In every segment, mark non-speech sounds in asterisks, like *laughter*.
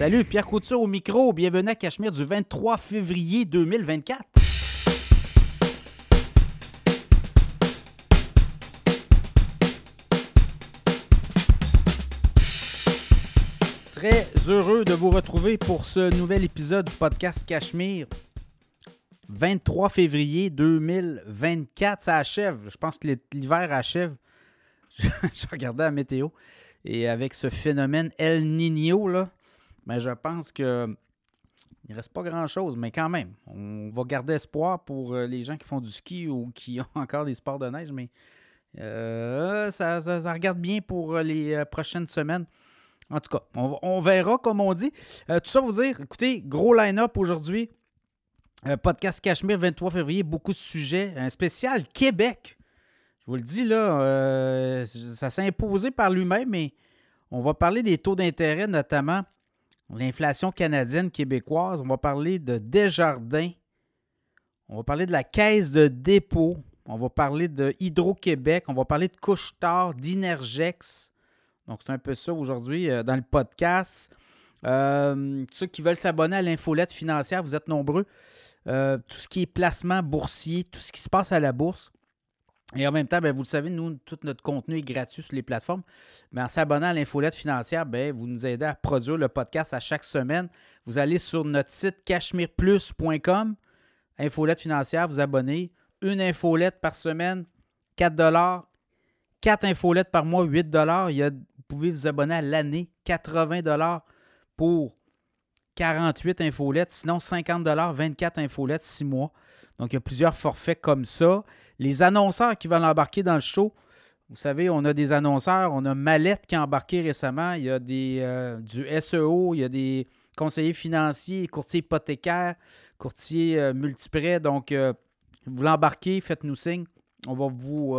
Salut, Pierre Couture au micro. Bienvenue à Cachemire du 23 février 2024. Très heureux de vous retrouver pour ce nouvel épisode du podcast Cachemire. 23 février 2024, ça achève. Je pense que l'hiver achève. *laughs* Je, regardais la météo. Et avec ce phénomène El Niño, là, mais je pense que il reste pas grand-chose, mais quand même, on va garder espoir pour euh, les gens qui font du ski ou *laughs* qui ont encore des sports de neige, mais euh, ça, regarde bien pour euh, les prochaines semaines. En tout cas, on, verra, comme on dit. tout ça pour dire, écoutez, gros line-up aujourd'hui. podcast Cachemire, 23 février, beaucoup de sujets. Un spécial Québec. Je vous le dis, là, ça s'est imposé par lui-même, mais on va parler des taux d'intérêt, notamment l'inflation canadienne québécoise. On va parler de Desjardins. On va parler de la caisse de dépôt. On va parler de Hydro-Québec. On va parler de Couche-Tard, d'Inergex. Donc, c'est un peu ça aujourd'hui euh, dans le podcast. Euh, ceux qui veulent s'abonner à l'infolette financière, vous êtes nombreux. Euh, tout ce qui est placement boursier, tout ce qui se passe à la bourse. Et en même temps, ben, vous le savez, nous, tout notre contenu est gratuit sur les plateformes. Mais en s'abonnant à l'infolette financière, ben, vous nous aidez à produire le podcast à chaque semaine. Vous allez sur notre site cachemireplus.com, infolette financière, vous abonnez. Une infolette par semaine, 4 4 infolettes par mois, 8 Il y a, Vous pouvez vous abonner à l'année, 80 pour 48 infolettes. Sinon, 50 24 infolettes, 6 mois. Donc, il y a plusieurs forfaits comme ça. Les annonceurs qui veulent embarquer dans le show, vous savez, on a des annonceurs. On a Mallette qui a embarqué récemment. Il y a des, euh, du SEO, il y a des conseillers financiers, courtiers hypothécaires, courtiers euh, multiprêts. Donc, euh, vous l'embarquez, faites-nous signe. On va vous,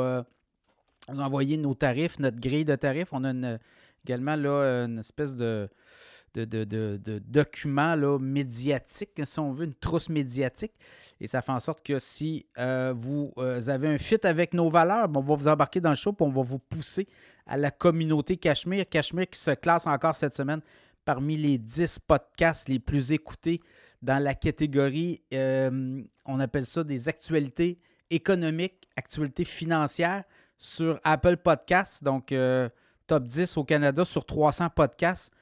envoyer nos tarifs, notre grille de tarifs. On a également là, une espèce de de, documents là, médiatiques, si on veut, une trousse médiatique. Et ça fait en sorte que si euh, vous euh, avez un fit avec nos valeurs, on va vous embarquer dans le show et on va vous pousser à la communauté Cachemire. Cachemire qui se classe encore cette semaine parmi les 10 podcasts les plus écoutés dans la catégorie, euh, on appelle ça des actualités économiques, actualités financières sur Apple Podcasts. Donc, top 10 au Canada sur 300 podcasts.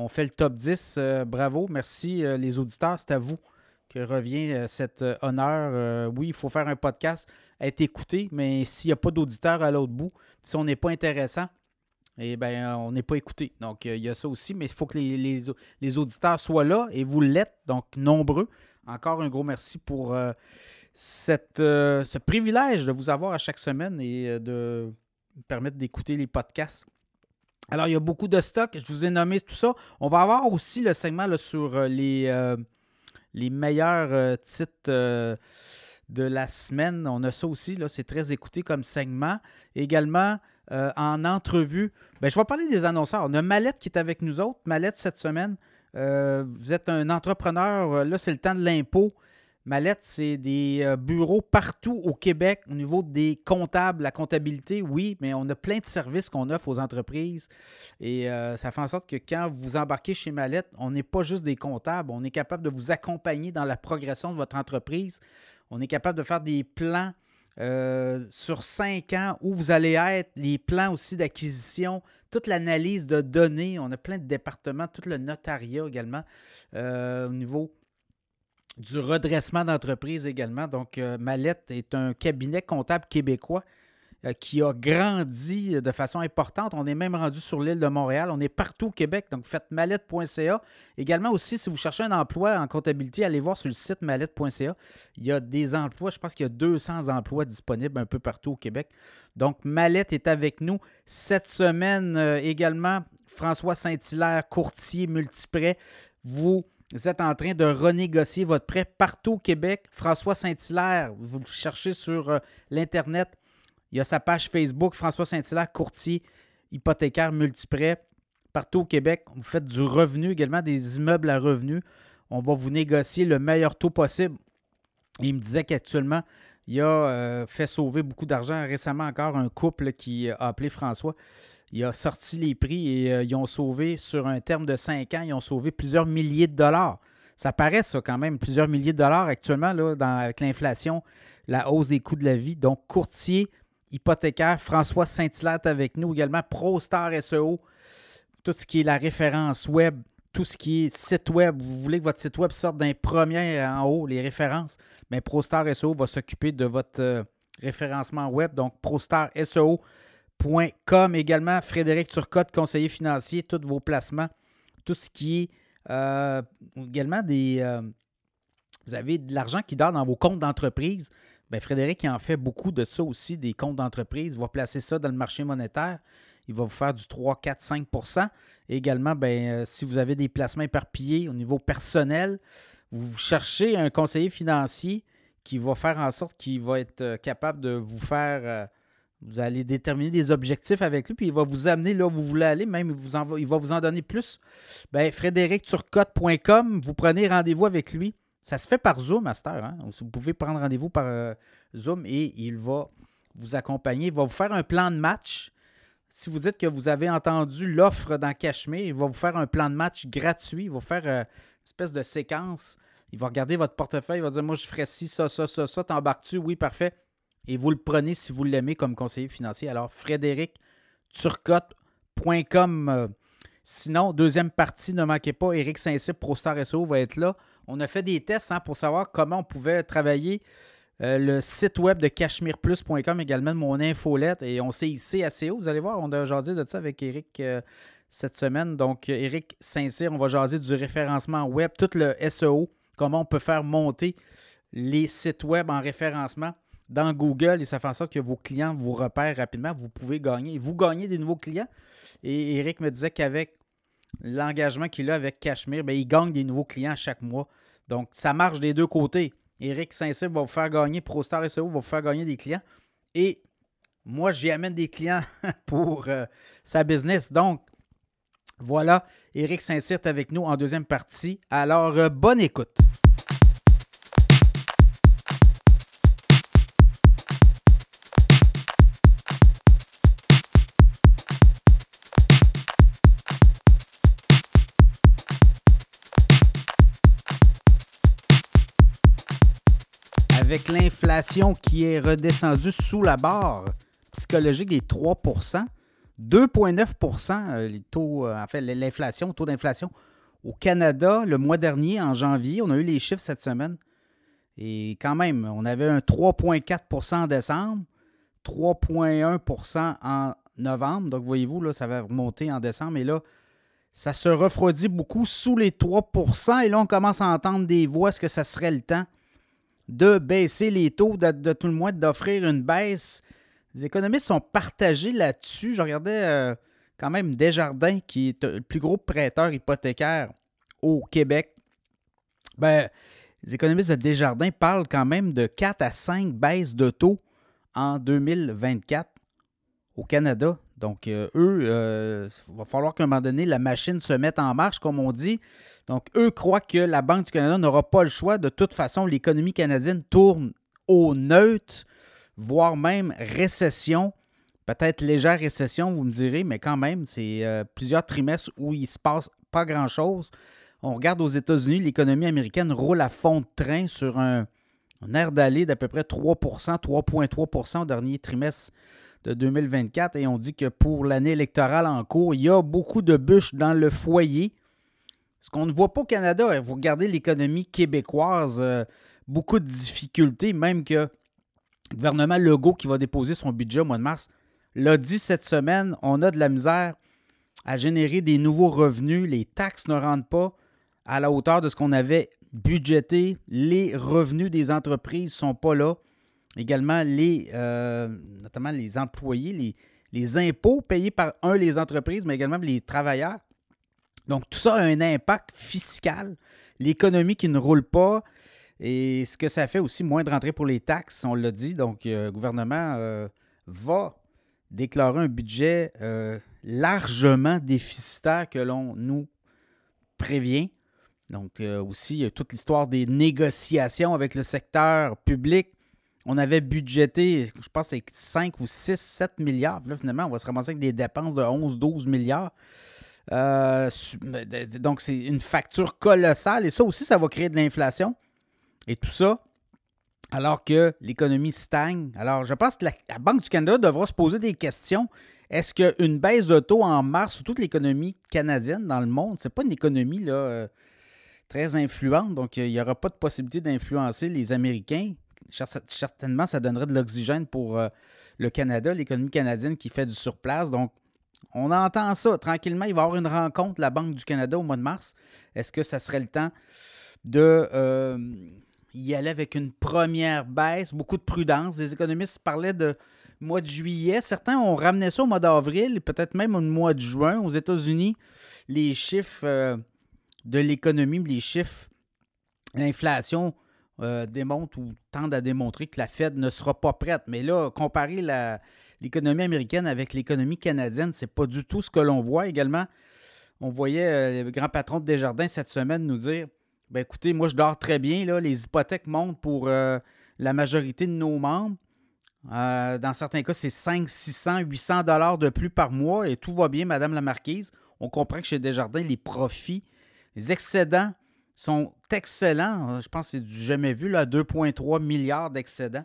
On fait le top 10. Euh, bravo. Merci, euh, les auditeurs. C'est à vous que revient euh, cet honneur. oui, il faut faire un podcast, être écouté, mais s'il n'y a pas d'auditeurs à l'autre bout, si on n'est pas intéressant, eh bien, on n'est pas écouté. Donc, il y a ça aussi, mais il faut que les, auditeurs soient là et vous l'êtes, donc nombreux. Encore un gros merci pour ce privilège de vous avoir à chaque semaine et de me permettre d'écouter les podcasts. Alors, il y a beaucoup de stocks. Je vous ai nommé tout ça. On va avoir aussi le segment sur euh, les, euh, les meilleurs euh, titres de la semaine. On a ça aussi. C'est très écouté comme segment. Également, en entrevue, ben, je vais parler des annonceurs. On a Mallette qui est avec nous autres. Mallette cette semaine. vous êtes un entrepreneur. Là, c'est le temps de l'impôt. Mallette, c'est des euh, bureaux partout au Québec au niveau des comptables, la comptabilité, oui, mais on a plein de services qu'on offre aux entreprises. Et euh, ça fait en sorte que quand vous embarquez chez Mallette, on n'est pas juste des comptables, on est capable de vous accompagner dans la progression de votre entreprise. On est capable de faire des plans euh, sur cinq ans où vous allez être, les plans aussi d'acquisition, toute l'analyse de données. On a plein de départements, tout le notariat également au niveau du redressement d'entreprise également. Donc, euh, Mallette est un cabinet comptable québécois euh, qui a grandi de façon importante. On est même rendu sur l'île de Montréal. On est partout au Québec. Donc, faites mallette.ca. Également aussi, si vous cherchez un emploi en comptabilité, allez voir sur le site mallette.ca. Il y a des emplois. Je pense qu'il y a 200 emplois disponibles un peu partout au Québec. Donc, Mallette est avec nous cette semaine euh, également. François Saint-Hilaire, courtier multiprêt. Vous vous êtes en train de renégocier votre prêt partout au Québec. François Saint-Hilaire, vous le cherchez sur euh, l'Internet. Il y a sa page Facebook, François Saint-Hilaire, courtier hypothécaire multiprêt. Partout au Québec, vous faites du revenu également, des immeubles à revenus. On va vous négocier le meilleur taux possible. il me disait qu'actuellement, il a euh, fait sauver beaucoup d'argent. Récemment encore, un couple qui a appelé François il a sorti les prix et euh, ils ont sauvé, sur un terme de 5 ans, ils ont sauvé plusieurs milliers de dollars. Ça paraît, ça, quand même, plusieurs milliers de dollars actuellement, là, avec l'inflation, la hausse des coûts de la vie. Donc, courtier hypothécaire, François Saint-Hilaire avec nous également, ProStar SEO, tout ce qui est la référence web, tout ce qui est site web. Vous voulez que votre site web sorte d'un premier en haut, les références, mais ProStar SEO va s'occuper de votre euh, référencement web. Donc, ProStar SEO Com également. Frédéric Turcotte, conseiller financier, tous vos placements, tout ce qui est euh, également des. Euh, vous avez de l'argent qui dort dans vos comptes d'entreprise. Bien, Frédéric il en fait beaucoup de ça aussi, des comptes d'entreprise. Il va placer ça dans le marché monétaire. Il va vous faire du 3, 4, 5% également, bien, euh, si vous avez des placements éparpillés au niveau personnel, vous cherchez un conseiller financier qui va faire en sorte qu'il va être capable de vous faire vous allez déterminer des objectifs avec lui, puis il va vous amener là où vous voulez aller, même il, vous va vous en donner plus. Bien, frédéricturcotte.com, vous prenez rendez-vous avec lui. Ça se fait par Zoom, Master. Hein? Vous pouvez prendre rendez-vous par euh, Zoom et il va vous accompagner. Il va vous faire un plan de match. Si vous dites que vous avez entendu l'offre dans Cachemire, il va vous faire un plan de match gratuit. Il va faire euh, une espèce de séquence. Il va regarder votre portefeuille. Il va dire Moi, je ferais ci, ça, ça, ça, ça. T'embarques-tu? Oui, parfait et vous le prenez si vous l'aimez comme conseiller financier. Alors, frédéricturcotte.com. Euh, sinon, deuxième partie, ne manquez pas, Eric Saint-Cyr, ProStar SEO, va être là. On a fait des tests hein, pour savoir comment on pouvait travailler euh, le site web de cachemireplus.com, également de mon infolette, et on s'est ici à SEO. Vous allez voir, on a jasé de ça avec Eric euh, cette semaine. Donc, Eric Saint-Cyr, on va jaser du référencement web, tout le SEO, comment on peut faire monter les sites web en référencement dans Google et ça fait en sorte que vos clients vous repèrent rapidement. Vous pouvez gagner. Vous gagnez des nouveaux clients. Et Eric me disait qu'avec l'engagement qu'il a avec Cachemire, bien, il gagne des nouveaux clients chaque mois. Donc, ça marche des deux côtés. Eric Saint-Cyr va vous faire gagner, ProStar SEO va vous faire gagner des clients. Et moi, j'y amène des clients *laughs* pour euh, sa business. Donc, voilà, Eric Saint-Cyr avec nous en deuxième partie. Alors, euh, bonne écoute. Avec l'inflation qui est redescendue sous la barre psychologique des 3% 2,9 euh, les taux, euh, en fait, l'inflation, taux d'inflation au Canada le mois dernier, en janvier. On a eu les chiffres cette semaine. Et quand même, on avait un 3,4% en décembre, 3,1% en novembre. Donc, voyez-vous, là, ça va remonter en décembre. Et là, ça se refroidit beaucoup sous les 3% Et là, on commence à entendre des voix. Est-ce que ça serait le temps de baisser les taux, de, tout le moins d'offrir une baisse. Les économistes sont partagés là-dessus. Je regardais euh, quand même Desjardins, qui est le plus gros prêteur hypothécaire au Québec. Ben, les économistes de Desjardins parlent quand même de 4 à 5 baisses de taux en 2024 au Canada. Donc, euh, eux, euh, il va falloir qu'à un moment donné, la machine se mette en marche, comme on dit. Donc, eux croient que la Banque du Canada n'aura pas le choix. De toute façon, l'économie canadienne tourne au neutre, voire même récession. Peut-être légère récession, vous me direz, mais quand même, c'est euh, plusieurs trimestres où il ne se passe pas grand-chose. On regarde aux États-Unis, l'économie américaine roule à fond de train sur un, un air d'aller d'à peu près 3% 3,3% au dernier trimestre de 2024. Et on dit que pour l'année électorale en cours, il y a beaucoup de bûches dans le foyer. Ce qu'on ne voit pas au Canada, hein, vous regardez l'économie québécoise, euh, beaucoup de difficultés, même que le gouvernement Legault qui va déposer son budget au mois de mars l'a dit cette semaine, on a de la misère à générer des nouveaux revenus, les taxes ne rentrent pas à la hauteur de ce qu'on avait budgété, les revenus des entreprises ne sont pas là. Également, les, euh, notamment les employés, les, les impôts payés par, un, les entreprises, mais également les travailleurs donc, tout ça a un impact fiscal. L'économie qui ne roule pas. Et ce que ça fait aussi, moins de rentrée pour les taxes, on l'a dit. Donc, euh, le gouvernement euh, va déclarer un budget largement déficitaire que l'on nous prévient. Donc, aussi, toute l'histoire des négociations avec le secteur public. On avait budgété, je pense, c'est 5 ou 6, 7 milliards. Là, finalement, on va se ramasser avec des dépenses de 11, 12 milliards. Euh, donc, c'est une facture colossale. Et ça aussi, ça va créer de l'inflation. Et tout ça, alors que l'économie stagne. Alors, je pense que la, Banque du Canada devra se poser des questions. Est-ce qu'une baisse de taux en mars sur toute l'économie canadienne dans le monde, c'est pas une économie euh, très influente, donc il n'y aura pas de possibilité d'influencer les Américains? Certainement, ça donnerait de l'oxygène pour euh, le Canada, l'économie canadienne qui fait du surplace. Donc, on entend ça. Tranquillement, il va y avoir une rencontre la Banque du Canada au mois de mars. Est-ce que ça serait le temps de euh, y aller avec une première baisse, beaucoup de prudence? Les économistes parlaient de mois de juillet. Certains ont ramené ça au mois d'avril, peut-être même au mois de juin. Aux États-Unis, les chiffres euh, de l'économie, les chiffres, l'inflation euh, démontrent ou tendent à démontrer que la Fed ne sera pas prête. Mais là, comparer l'économie américaine avec l'économie canadienne, c'est pas du tout ce que l'on voit également. On voyait euh, le grand patron de Desjardins cette semaine nous dire ben écoutez, moi je dors très bien, là, les hypothèques montent pour la majorité de nos membres. Euh, dans certains cas, c'est 5, 600, 800 dollars de plus par mois et tout va bien, Madame la Marquise. On comprend que chez Desjardins, les profits, les excédents sont excellents. Euh, je pense que c'est du jamais vu, là, 2,3 milliards d'excédents.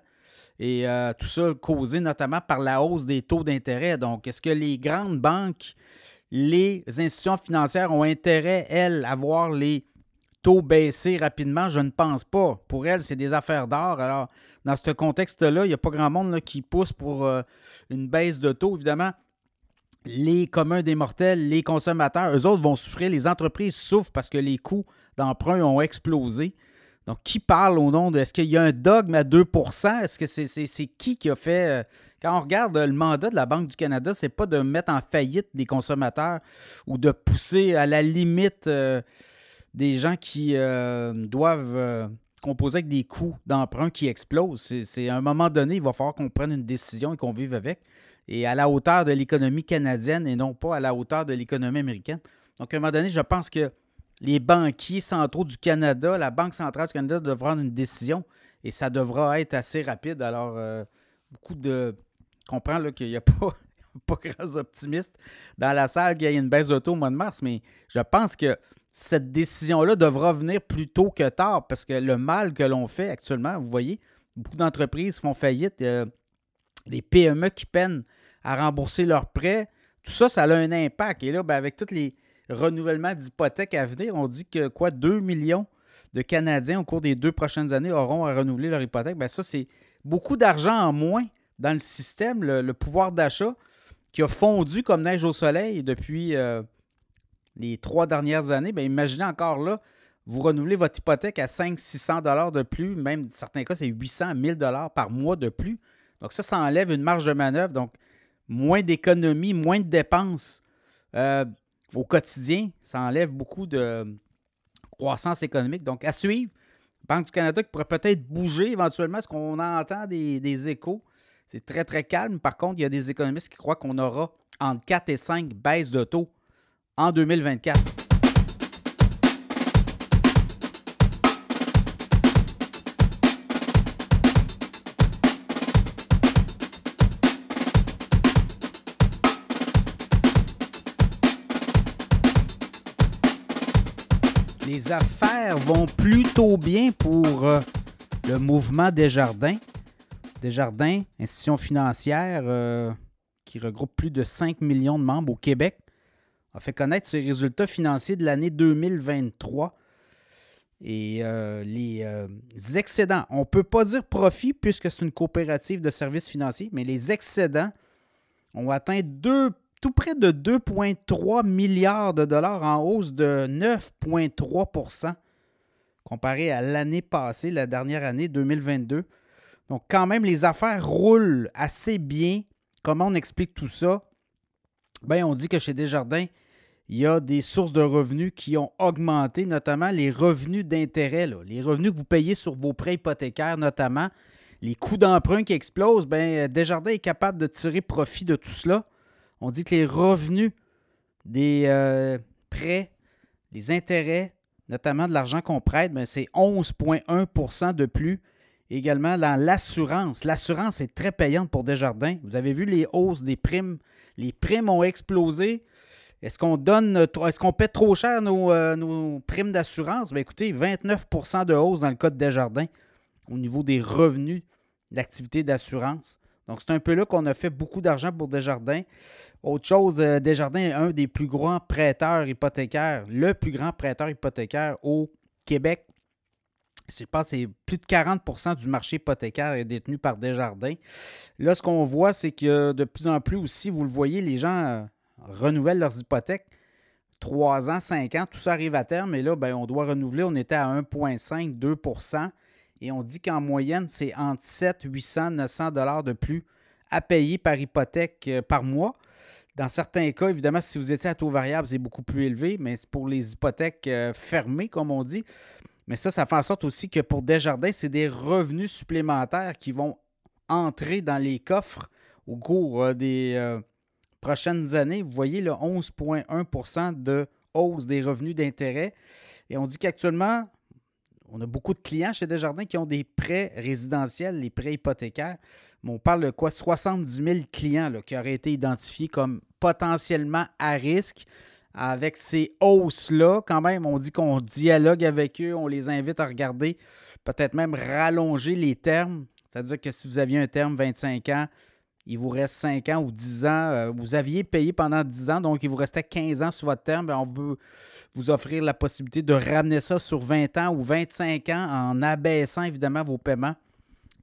Et euh, tout ça causé notamment par la hausse des taux d'intérêt. Donc, est-ce que les grandes banques, les institutions financières ont intérêt, elles, à voir les taux baisser rapidement? Je ne pense pas. Pour elles, c'est des affaires d'or. Alors, dans ce contexte-là, il n'y a pas grand monde qui pousse pour euh, une baisse de taux. Évidemment, les communs des mortels, les consommateurs, eux autres vont souffrir. Les entreprises souffrent parce que les coûts d'emprunt ont explosé. Donc, qui parle au nom de. Est-ce qu'il y a un dogme à 2% Est-ce que c'est qui qui a fait. Euh, quand on regarde le mandat de la Banque du Canada, c'est pas de mettre en faillite des consommateurs ou de pousser à la limite euh, des gens qui doivent composé avec des coûts d'emprunt qui explosent. C'est à un moment donné, il va falloir qu'on prenne une décision et qu'on vive avec. Et à la hauteur de l'économie canadienne et non pas à la hauteur de l'économie américaine. Donc, à un moment donné, je pense que les banquiers centraux du Canada, la Banque centrale du Canada devra prendre une décision et ça devra être assez rapide. Alors, euh, beaucoup de. Comprends qu'il n'y a *laughs* pas, pas grands optimistes dans la salle qu'il y ait une baisse d'auto au mois de mars, mais je pense que cette décision-là devra venir plus tôt que tard parce que le mal que l'on fait actuellement, vous voyez, beaucoup d'entreprises font faillite, euh, des PME qui peinent à rembourser leurs prêts, tout ça, ça a un impact. Et là, ben, avec tous les renouvellements d'hypothèques à venir, on dit que quoi, 2 millions de Canadiens au cours des deux prochaines années auront à renouveler leur hypothèque. Ben, ça, c'est beaucoup d'argent en moins dans le système, le, pouvoir d'achat qui a fondu comme neige au soleil depuis euh, les trois dernières années, bien, imaginez encore là, vous renouvelez votre hypothèque à 500-600 de plus, même dans certains cas, c'est 800 1000 par mois de plus. Donc ça, ça enlève une marge de manœuvre, donc moins d'économies, moins de dépenses euh, au quotidien. Ça enlève beaucoup de croissance économique. Donc à suivre, Banque du Canada qui pourrait peut-être bouger éventuellement, est-ce qu'on entend des, des échos? C'est très, très calme. Par contre, il y a des économistes qui croient qu'on aura entre 4 et 5 baisses de taux en 2024. Les affaires vont plutôt bien pour euh, le mouvement Desjardins. Desjardins, institution financière euh, qui regroupe plus de 5 millions de membres au Québec a fait connaître ses résultats financiers de l'année 2023. Et euh, les excédents, on ne peut pas dire profit puisque c'est une coopérative de services financiers, mais les excédents ont atteint tout près de 2,3 milliards de dollars en hausse de 9,3% comparé à l'année passée, la dernière année 2022. Donc quand même, les affaires roulent assez bien. Comment on explique tout ça? Bien, on dit que chez Desjardins, il y a des sources de revenus qui ont augmenté, notamment les revenus d'intérêt, les revenus que vous payez sur vos prêts hypothécaires, notamment les coûts d'emprunt qui explosent. Bien, Desjardins est capable de tirer profit de tout cela. On dit que les revenus des euh, prêts, les intérêts, notamment de l'argent qu'on prête, ben, c'est 11,1% de plus. également dans l'assurance. L'assurance est très payante pour Desjardins. Vous avez vu les hausses des primes? Les primes ont explosé. Est-ce qu'on donne est-ce qu'on paie trop cher nos, euh, primes d'assurance? Bien, écoutez, 29% de hausse dans le cas de Desjardins au niveau des revenus d'activité d'assurance. Donc, c'est un peu là qu'on a fait beaucoup d'argent pour Desjardins. Autre chose, euh, Desjardins est un des plus grands prêteurs hypothécaires, le plus grand prêteur hypothécaire au Québec. Je pense que c'est plus de 40% du marché hypothécaire est détenu par Desjardins. Là, ce qu'on voit, c'est que de plus en plus aussi, vous le voyez, les gens euh, renouvellent leurs hypothèques. 3 ans, 5 ans, tout ça arrive à terme. Et là, ben, on doit renouveler. On était à 1,5, 2 et on dit qu'en moyenne, c'est entre 7, 800, 900 dollars de plus à payer par hypothèque euh, par mois. Dans certains cas, évidemment, si vous étiez à taux variable, c'est beaucoup plus élevé, mais c'est pour les hypothèques euh, fermées, comme on dit. Mais ça, ça fait en sorte aussi que pour Desjardins, c'est des revenus supplémentaires qui vont entrer dans les coffres au cours euh, des prochaines années. Vous voyez le 11,1 de hausse des revenus d'intérêt. Et on dit qu'actuellement, on a beaucoup de clients chez Desjardins qui ont des prêts résidentiels, les prêts hypothécaires. Mais on parle de quoi? 70 000 clients qui auraient été identifiés comme potentiellement à risque. Avec ces hausses-là, quand même, on dit qu'on dialogue avec eux, on les invite à regarder, peut-être même rallonger les termes. C'est-à-dire que si vous aviez un terme 25 ans, il vous reste 5 ans ou 10 ans. Euh, vous aviez payé pendant 10 ans, donc il vous restait 15 ans sur votre terme. Ben, on veut vous offrir la possibilité de ramener ça sur 20 ans ou 25 ans en abaissant évidemment vos paiements.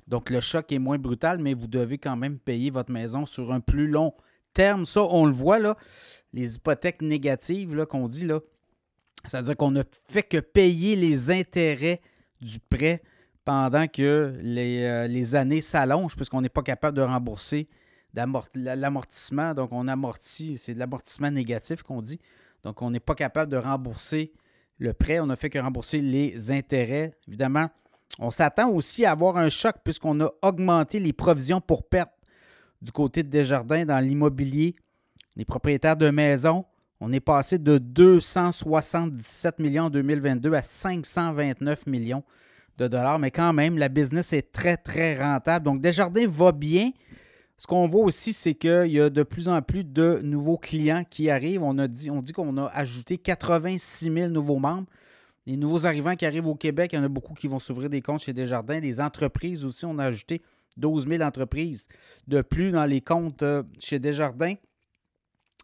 Donc le choc est moins brutal, mais vous devez quand même payer votre maison sur un plus long terme. Ça, on le voit là, les hypothèques négatives qu'on dit là. C'est-à-dire qu'on ne fait que payer les intérêts du prêt pendant que les, euh, les années s'allongent, puisqu'on n'est pas capable de rembourser l'amortissement. Donc, on amortit, c'est de l'amortissement négatif qu'on dit. Donc, on n'est pas capable de rembourser le prêt. On n'a fait que rembourser les intérêts. Évidemment, on s'attend aussi à avoir un choc puisqu'on a augmenté les provisions pour perte du côté de Desjardins dans l'immobilier. Les propriétaires de maisons, on est passé de 277 millions en 2022 à 529 millions de dollars. Mais quand même, la business est très, très rentable. Donc, Desjardins va bien. Ce qu'on voit aussi, c'est qu'il y a de plus en plus de nouveaux clients qui arrivent. On, a dit, on dit qu'on a ajouté 86 000 nouveaux membres. Les nouveaux arrivants qui arrivent au Québec, il y en a beaucoup qui vont s'ouvrir des comptes chez Desjardins. Les entreprises aussi, on a ajouté 12 000 entreprises de plus dans les comptes euh, chez Desjardins.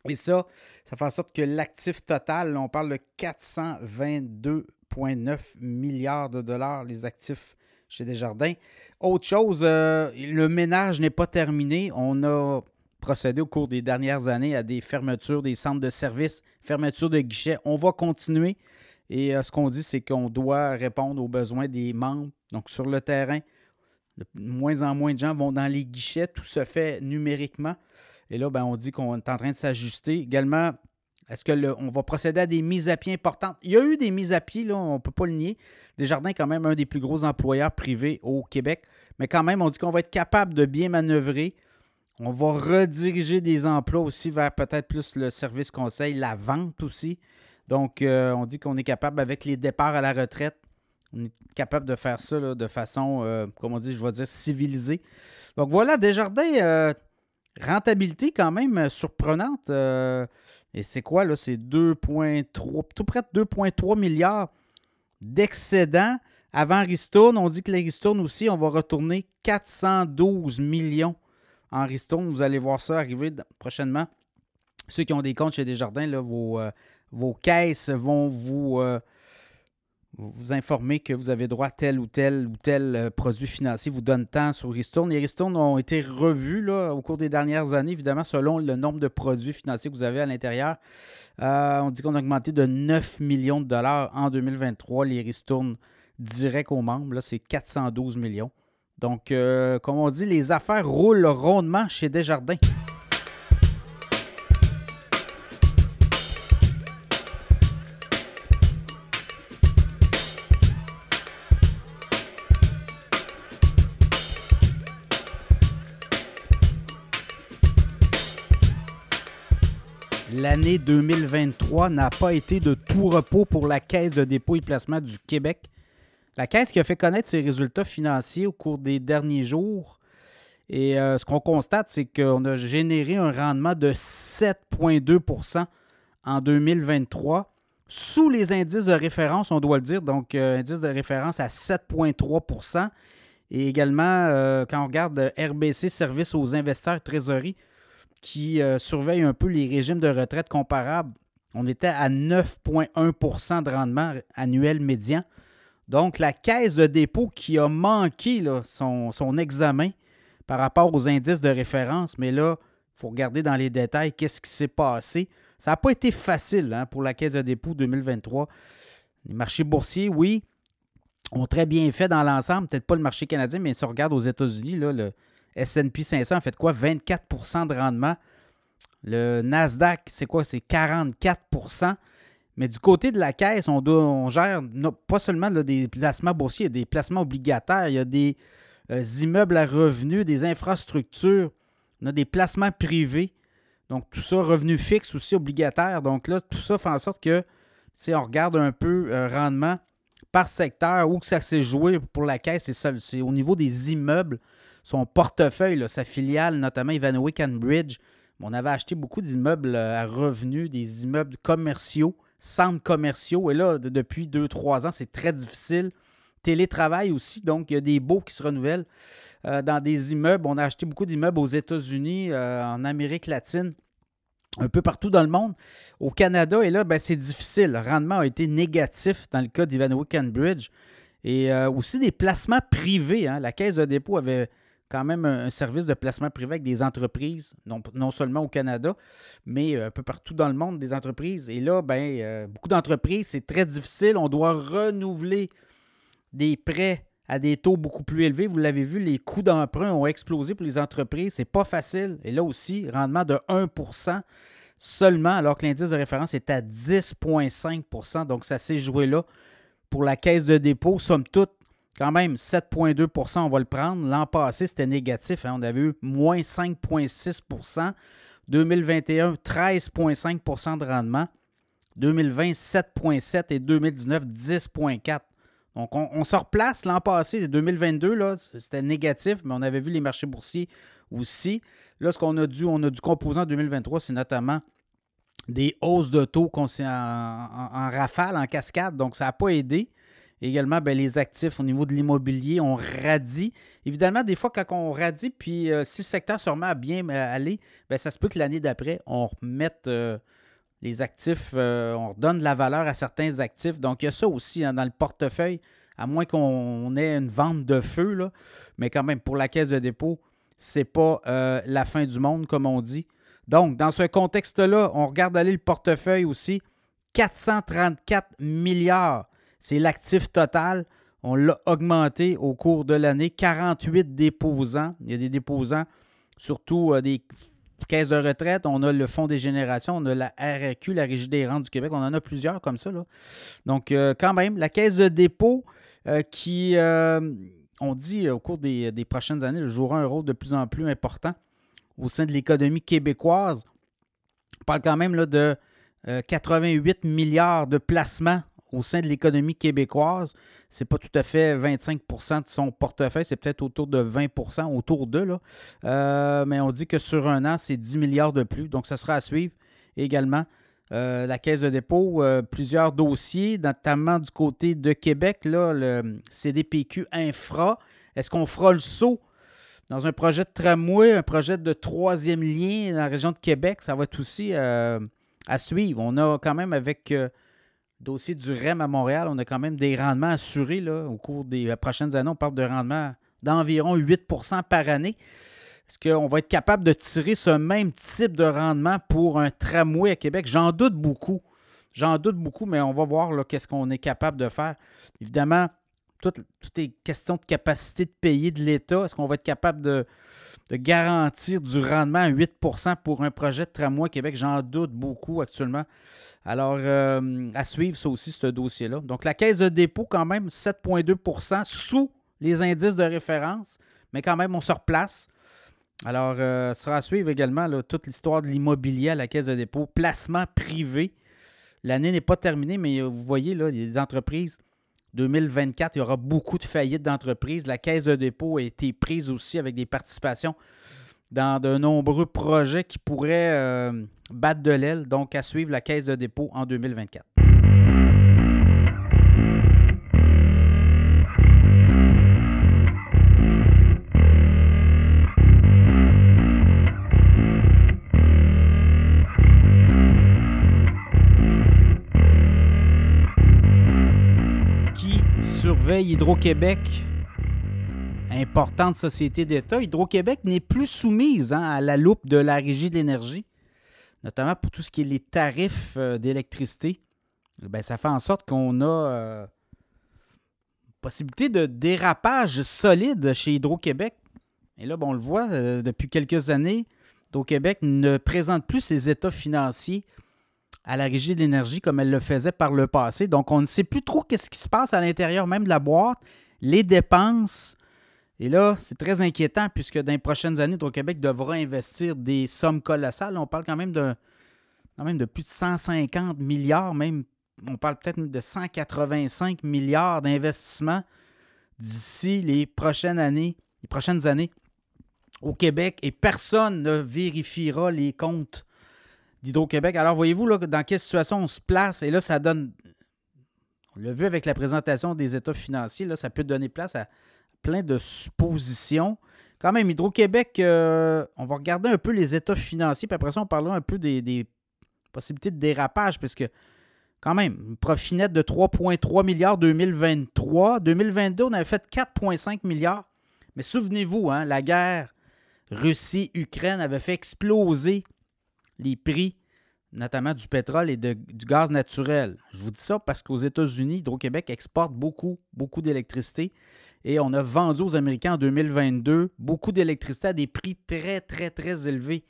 Et ça, ça fait en sorte que l'actif total, on parle de 422,9 milliards de dollars, les actifs chez Desjardins. Autre chose, euh, le ménage n'est pas terminé. On a procédé au cours des dernières années à des fermetures des centres de services, fermetures de guichets. On va continuer. Et euh, ce qu'on dit, c'est qu'on doit répondre aux besoins des membres. Donc, sur le terrain, moins en moins de gens vont dans les guichets. Tout se fait numériquement. Et là, ben, on dit qu'on est en train de s'ajuster. Également, est-ce qu'on va procéder à des mises à pied importantes? Il y a eu des mises à pied, là, on ne peut pas le nier. Desjardins quand même un des plus gros employeurs privés au Québec. Mais quand même, on dit qu'on va être capable de bien manœuvrer. On va rediriger des emplois aussi vers peut-être plus le service conseil, la vente aussi. Donc, euh, on dit qu'on est capable, avec les départs à la retraite, on est capable de faire ça de façon, euh, comment on dit, je vais dire, civilisée. Donc voilà, Desjardins, euh, rentabilité quand même surprenante. Et c'est quoi, là? C'est 2,3, tout près de 2,3 milliards d'excédent. Avant Ristourne, on dit que les Ristourne aussi, on va retourner 412 millions en Ristourne. Vous allez voir ça arriver prochainement. Ceux qui ont des comptes chez Desjardins, là, vos, euh, caisses vont vous, euh, vous informer que vous avez droit à tel ou tel ou tel euh, produit financier, vous donne tant sur Ristourne. Les Ristourne ont été revus là, au cours des dernières années, évidemment, selon le nombre de produits financiers que vous avez à l'intérieur. on dit qu'on a augmenté de 9 millions de dollars en 2023, les Ristourne direct aux membres. c'est 412 millions. Donc, euh, comme on dit, les affaires roulent rondement chez Desjardins. L'année 2023 n'a pas été de tout repos pour la Caisse de dépôt et placement du Québec. La Caisse qui a fait connaître ses résultats financiers au cours des derniers jours. Et euh, ce qu'on constate, c'est qu'on a généré un rendement de 7,2% en 2023, sous les indices de référence, on doit le dire. Donc, euh, indice de référence à 7,3% Et également, euh, quand on regarde RBC, Service aux investisseurs trésorerie, qui surveille un peu les régimes de retraite comparables, on était à 9,1% de rendement annuel médian. Donc, la caisse de dépôt qui a manqué son, examen par rapport aux indices de référence, mais là, il faut regarder dans les détails qu'est-ce qui s'est passé. Ça n'a pas été facile hein, pour la caisse de dépôt 2023. Les marchés boursiers, oui, ont très bien fait dans l'ensemble. Peut-être pas le marché canadien, mais si on regarde aux États-Unis, le SP 500 a fait quoi? 24% de rendement. Le Nasdaq, c'est quoi? C'est 44% mais du côté de la caisse, on, gère pas seulement des placements boursiers, il y a des placements obligataires, il y a des euh, immeubles à revenus, des infrastructures, on a des placements privés. Donc, tout ça, revenus fixes aussi obligataires. Donc là, tout ça fait en sorte que si on regarde un peu euh, rendement par secteur, où que ça s'est joué pour la caisse, c'est au niveau des immeubles, son portefeuille, sa filiale, notamment Ivanhoe Cambridge. On avait acheté beaucoup d'immeubles euh, à revenus, des immeubles commerciaux centres commerciaux. Et là, depuis 2-3 ans, c'est très difficile. Télétravail aussi, donc il y a des baux qui se renouvellent euh, dans des immeubles. On a acheté beaucoup d'immeubles aux États-Unis, euh, en Amérique latine, un peu partout dans le monde. Au Canada, et là, ben, c'est difficile. Le rendement a été négatif dans le cas d'Ivanhoe Cambridge. Et aussi des placements privés. Hein. La Caisse de dépôt avait quand même un, service de placement privé avec des entreprises, non, non, seulement au Canada, mais euh, un peu partout dans le monde, des entreprises. Et là, ben, euh, beaucoup d'entreprises, c'est très difficile. On doit renouveler des prêts à des taux beaucoup plus élevés. Vous l'avez vu, les coûts d'emprunt ont explosé pour les entreprises. C'est pas facile. Et là aussi, rendement de 1% seulement, alors que l'indice de référence est à 10,5% Donc, ça s'est joué là pour la caisse de dépôt. Somme toute, quand même 7,2% on va le prendre. L'an passé, c'était négatif. Hein. On avait eu moins 5,6% 2021, 13,5% de rendement. 2020, 7,7 et 2019, 10,4 donc, on, se replace l'an passé, 2022, c'était négatif, mais on avait vu les marchés boursiers aussi. Là, ce qu'on a dû, on a dû composer en 2023, c'est notamment des hausses de taux en, en, rafale, en cascade. Donc, ça n'a pas aidé. Également, ben, les actifs au niveau de l'immobilier, on radie. Évidemment, des fois, quand on radie, puis euh, si le secteur se remet à bien euh, aller, ben, ça se peut que l'année d'après, on remette euh, les actifs, on redonne de la valeur à certains actifs. Donc, il y a ça aussi hein, dans le portefeuille, à moins qu'on ait une vente de feu, là. mais quand même, pour la caisse de dépôt, c'est pas la fin du monde, comme on dit. Donc, dans ce contexte-là, on regarde aller le portefeuille aussi. 434 milliards c'est l'actif total. On l'a augmenté au cours de l'année. 48 déposants. Il y a des déposants, surtout euh, des caisses de retraite. On a le Fonds des générations. On a la RRQ, la Régie des rentes du Québec. On en a plusieurs comme ça. Donc, euh, quand même, la caisse de dépôt euh, qui, on dit au cours des, des, prochaines années, jouera un rôle de plus en plus important au sein de l'économie québécoise. On parle quand même là, de 88 milliards de placements au sein de l'économie québécoise. C'est pas tout à fait 25% de son portefeuille, c'est peut-être autour de 20% autour d'eux. Là. Euh, mais on dit que sur un an, c'est 10 milliards de plus. Donc, ça sera à suivre également. Euh, la Caisse de dépôt, euh, plusieurs dossiers, notamment du côté de Québec, là, le CDPQ Infra. Est-ce qu'on fera le saut dans un projet de tramway, un projet de troisième lien dans la région de Québec? Ça va être aussi à suivre. On a quand même avec dossier du REM à Montréal, on a quand même des rendements assurés là, au cours des euh, prochaines années. On parle de rendement d'environ 8% par année. Est-ce qu'on va être capable de tirer ce même type de rendement pour un tramway à Québec? J'en doute beaucoup. J'en doute beaucoup, mais on va voir qu'est-ce qu'on est capable de faire. Évidemment, tout, est question de capacité de payer de l'État. Est-ce qu'on va être capable de, de garantir du rendement à 8 pour un projet de tramway à Québec? J'en doute beaucoup actuellement. Alors, euh, à suivre, ça aussi, ce dossier-là. Donc, la caisse de dépôt, quand même, 7,2% sous les indices de référence, mais quand même, on se replace. Alors, euh, sera à suivre également toute l'histoire de l'immobilier à la caisse de dépôt, placement privé. L'année n'est pas terminée, mais vous voyez, là, entreprises 2024, il y aura beaucoup de faillites d'entreprises. La caisse de dépôt a été prise aussi avec des participations dans de nombreux projets qui pourraient euh, battre de l'aile. Donc, à suivre la caisse de dépôt en 2024. Qui surveille Hydro-Québec importante société d'État, Hydro-Québec n'est plus soumise hein, à la loupe de la Régie de l'énergie, notamment pour tout ce qui est les tarifs euh, d'électricité. Ben, ça fait en sorte qu'on a euh, possibilité de dérapage solide chez Hydro-Québec. Et là, bon, on le voit euh, depuis quelques années, Hydro-Québec ne présente plus ses états financiers à la Régie de l'énergie comme elle le faisait par le passé. Donc, on ne sait plus trop qu'est-ce qui se passe à l'intérieur même de la boîte. Les dépenses et là, c'est très inquiétant puisque dans les prochaines années, Hydro-Québec devra investir des sommes colossales. On parle quand même de, quand même de plus de 150 milliards, même on parle peut-être de 185 milliards d'investissements d'ici les prochaines années, les prochaines années au Québec et personne ne vérifiera les comptes d'Hydro-Québec. Alors voyez-vous là, dans quelle situation on se place? Et là ça donne on l'a vu avec la présentation des états financiers, là, ça peut donner place à, plein de suppositions. Quand même, Hydro-Québec, euh, on va regarder un peu les états financiers, puis après ça, on parlera un peu des, possibilités de dérapage, puisque quand même, une profit net de 3,3 milliards 2023. 2022, on avait fait 4,5 milliards. Mais souvenez-vous, hein, la guerre Russie-Ukraine avait fait exploser les prix, notamment du pétrole et du gaz naturel. Je vous dis ça parce qu'aux États-Unis, Hydro-Québec exporte beaucoup, beaucoup d'électricité. Et on a vendu aux Américains en 2022 beaucoup d'électricité à des prix très, très, très élevés,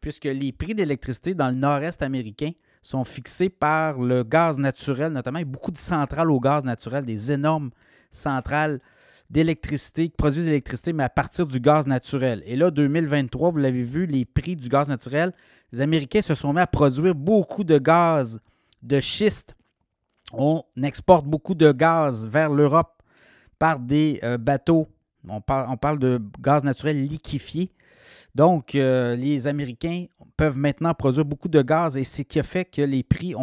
puisque les prix d'électricité dans le nord-est américain sont fixés par le gaz naturel, notamment beaucoup de centrales au gaz naturel, des énormes centrales d'électricité qui produisent de l'électricité, mais à partir du gaz naturel. Et là, 2023, vous l'avez vu, les prix du gaz naturel, les Américains se sont mis à produire beaucoup de gaz de schiste. On exporte beaucoup de gaz vers l'Europe par des euh, bateaux. On, parle de gaz naturel liquéfié. Donc, euh, les Américains peuvent maintenant produire beaucoup de gaz et c'est ce qui a fait que les prix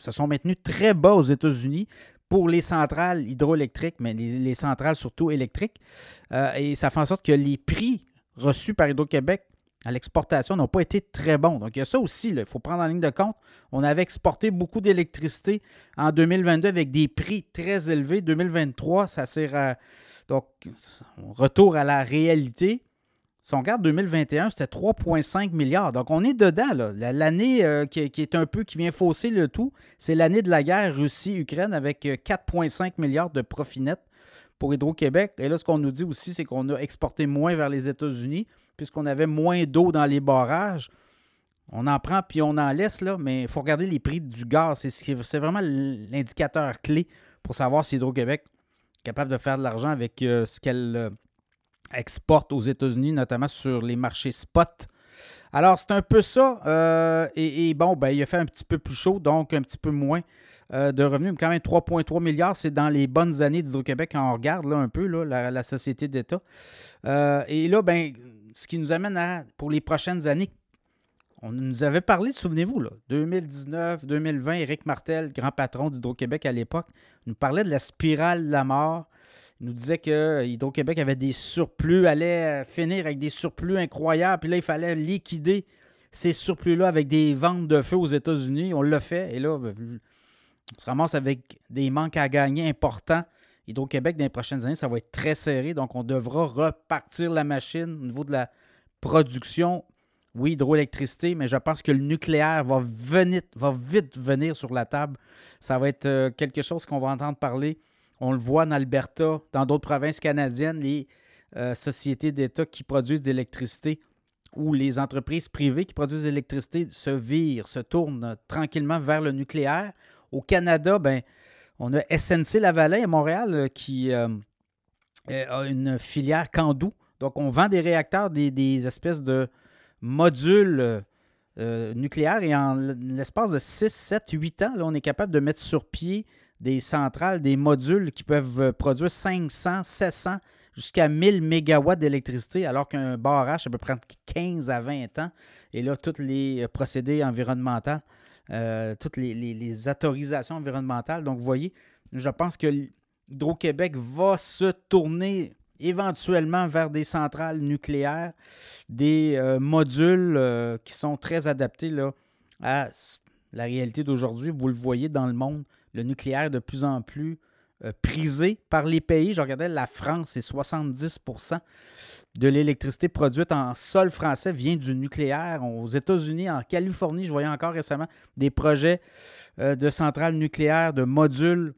se sont maintenus très bas aux États-Unis pour les centrales hydroélectriques, mais les, centrales surtout électriques. Euh, et ça fait en sorte que les prix reçus par Hydro-Québec à l'exportation n'ont pas été très bons. Donc, il y a ça aussi, il faut prendre en ligne de compte. On avait exporté beaucoup d'électricité en 2022 avec des prix très élevés. 2023, ça sert à. Donc, retour à la réalité. Si on regarde 2021, c'était 3,5 milliards. Donc, on est dedans. L'année euh, qui, est un peu, qui vient fausser le tout, c'est l'année de la guerre Russie-Ukraine avec 4,5 euh, milliards de profit net pour Hydro-Québec. Et là, ce qu'on nous dit aussi, c'est qu'on a exporté moins vers les États-Unis puisqu'on avait moins d'eau dans les barrages. On en prend puis on en laisse, là, mais il faut regarder les prix du gaz. C'est vraiment l'indicateur clé pour savoir si Hydro-Québec est capable de faire de l'argent avec euh, ce qu'elle euh, exporte aux États-Unis, notamment sur les marchés spot. Alors, c'est un peu ça. Euh, et, bon, ben, il a fait un petit peu plus chaud, donc un petit peu moins de revenus. Mais quand même, 3,3 milliards, c'est dans les bonnes années d'Hydro-Québec on regarde là, un peu la société d'État. et là, ben, ce qui nous amène à, pour les prochaines années, on nous avait parlé, souvenez-vous, 2019, 2020, Éric Martel, grand patron d'Hydro-Québec à l'époque, nous parlait de la spirale de la mort. Il nous disait que Hydro-Québec avait des surplus, allait finir avec des surplus incroyables, puis là, il fallait liquider ces surplus-là avec des ventes de feu aux États-Unis. On l'a fait, et là, ben, on se ramasse avec des manques à gagner importants. Hydro-Québec, dans les prochaines années, ça va être très serré. Donc, on devra repartir la machine au niveau de la production. Oui, hydroélectricité, mais je pense que le nucléaire va, venir, va vite venir sur la table. Ça va être euh, quelque chose qu'on va entendre parler. On le voit en Alberta, dans d'autres provinces canadiennes, les euh, sociétés d'État qui produisent de l'électricité ou les entreprises privées qui produisent de l'électricité se virent, se tournent tranquillement vers le nucléaire. Au Canada, ben, on a SNC Lavalin à Montréal euh, qui euh, a une filière Candou. Donc, on vend des réacteurs, des, espèces de modules euh, nucléaires et en l'espace de 6, 7, 8 ans, on est capable de mettre sur pied des centrales, des modules qui peuvent euh, produire 500, 700, jusqu'à 1000 mégawatts d'électricité, alors qu'un barrage, ça peut prendre 15 à 20 ans. Et là, tous les euh, procédés environnementaux, euh, toutes les, autorisations environnementales. Donc, vous voyez, je pense que Hydro-Québec va se tourner éventuellement vers des centrales nucléaires, des modules qui sont très adaptés là, à la réalité d'aujourd'hui. Vous le voyez dans le monde, le nucléaire de plus en plus euh, prisé par les pays. Je regardais la France, c'est 70% de l'électricité produite en sol français vient du nucléaire. Aux États-Unis, en Californie, je voyais encore récemment des projets euh, de centrales nucléaires, de modules.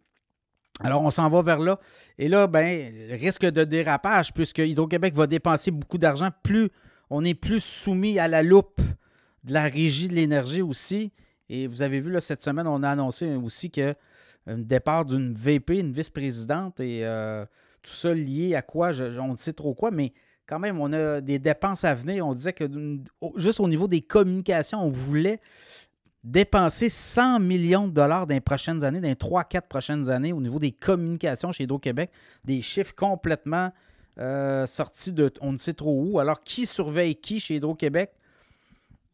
Alors, on s'en va vers là. Et là, ben, risque de dérapage, puisque Hydro-Québec va dépenser beaucoup d'argent, plus on est plus soumis à la loupe de la régie de l'énergie aussi. Et vous avez vu, là, cette semaine, on a annoncé aussi que un départ d'une VP, une vice-présidente, et euh, tout ça lié à quoi, on ne sait trop quoi, mais quand même, on a des dépenses à venir. On disait que juste au niveau des communications, on voulait dépenser 100 millions de dollars dans les prochaines années, dans les 3-4 prochaines années, au niveau des communications chez Hydro-Québec. Des chiffres complètement euh, sortis de on ne sait trop où. Alors, qui surveille qui chez Hydro-Québec?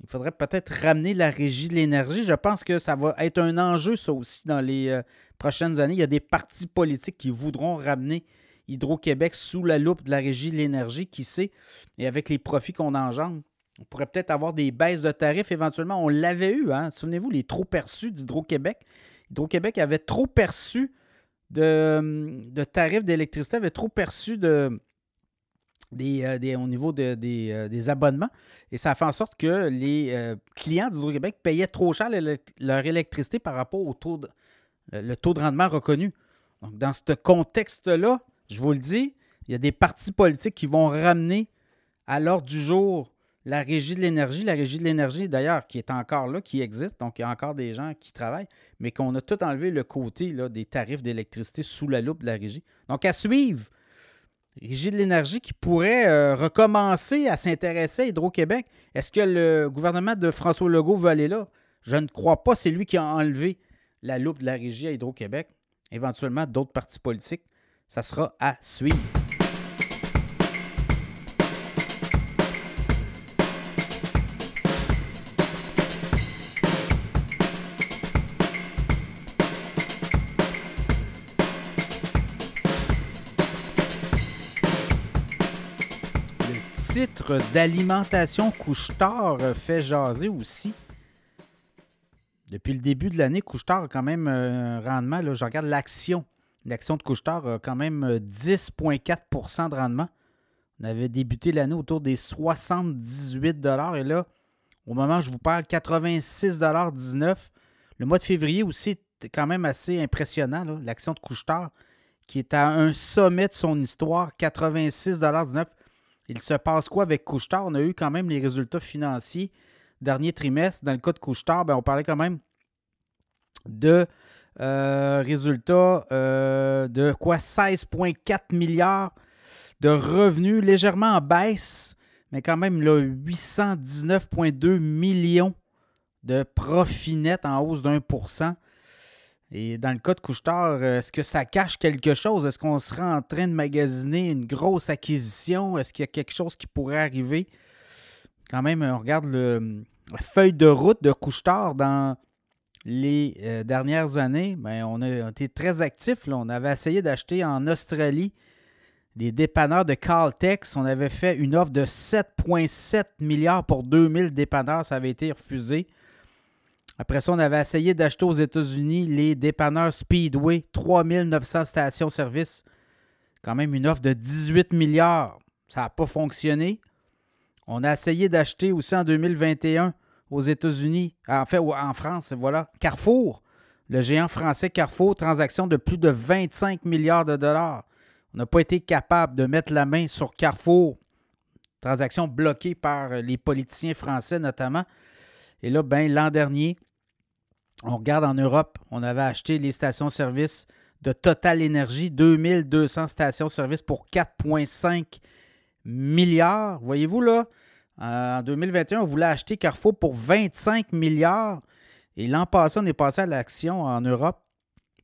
Il faudrait peut-être ramener la régie de l'énergie. Je pense que ça va être un enjeu, ça aussi, dans les euh, prochaines années. Il y a des partis politiques qui voudront ramener Hydro-Québec sous la loupe de la régie de l'énergie, qui sait, et avec les profits qu'on engendre. On pourrait peut-être avoir des baisses de tarifs éventuellement. On l'avait eu, hein? souvenez-vous, les trop perçus d'Hydro-Québec. Hydro-Québec avait trop perçu de, de tarifs d'électricité, avait trop perçu de, euh, des, au niveau euh, des, abonnements. Et ça a fait en sorte que les euh, clients d'Hydro-Québec payaient trop cher leur électricité par rapport au taux de, le taux de rendement reconnu. Donc, dans ce contexte-là, je vous le dis, il y a des partis politiques qui vont ramener à l'ordre du jour la régie de l'énergie. La régie de l'énergie, d'ailleurs, qui est encore là, qui existe. Donc, il y a encore des gens qui travaillent, mais qu'on a tout enlevé le côté des tarifs d'électricité sous la loupe de la régie. Donc, à suivre Régie de l'énergie qui pourrait euh, recommencer à s'intéresser à Hydro-Québec. Est-ce que le gouvernement de François Legault veut aller là? Je ne crois pas. C'est lui qui a enlevé la loupe de la régie à Hydro-Québec. Éventuellement, d'autres partis politiques. Ça sera à suivre. D'alimentation couche-tard fait jaser aussi. Depuis le début de l'année, couche-tard a quand même un rendement. Là, je regarde l'action. L'action de couche-tard a quand même 10,4% de rendement. On avait débuté l'année autour des 78 Et là, au moment où je vous parle, 86,19 Le mois de février aussi est quand même assez impressionnant. L'action de couche-tard qui est à un sommet de son histoire, 86,19 il se passe quoi avec Couchetard? On a eu quand même les résultats financiers dernier trimestre. Dans le cas de Couchetard, ben, on parlait quand même de euh, résultats euh, de quoi? 16,4 milliards de revenus, légèrement en baisse, mais quand même 819,2 millions de profit net en hausse d'un pour cent. Et dans le cas de Couchetard, euh, est-ce que ça cache quelque chose? Est-ce qu'on sera en train de magasiner une grosse acquisition? Est-ce qu'il y a quelque chose qui pourrait arriver? Quand même, on regarde la feuille de route de Couchetard dans les euh, dernières années. Bien, on a été très actifs. On avait essayé d'acheter en Australie des dépanneurs de Caltex. On avait fait une offre de 7,7 milliards pour 2000 dépanneurs. Ça avait été refusé. Après ça, on avait essayé d'acheter aux États-Unis les dépanneurs Speedway, 3900 stations-service. Quand même une offre de 18 milliards. Ça n'a pas fonctionné. On a essayé d'acheter aussi en 2021 aux États-Unis, en fait en France, voilà, Carrefour, le géant français Carrefour, transaction de plus de 25 milliards de dollars. On n'a pas été capable de mettre la main sur Carrefour, transaction bloquée par les politiciens français notamment. Et là, ben, l'an dernier, on regarde en Europe, on avait acheté les stations-service de Total Energy, 2200 stations-service pour 4,5 milliards. Voyez-vous là, en 2021, on voulait acheter Carrefour pour 25 milliards. Et l'an passé, on est passé à l'action en Europe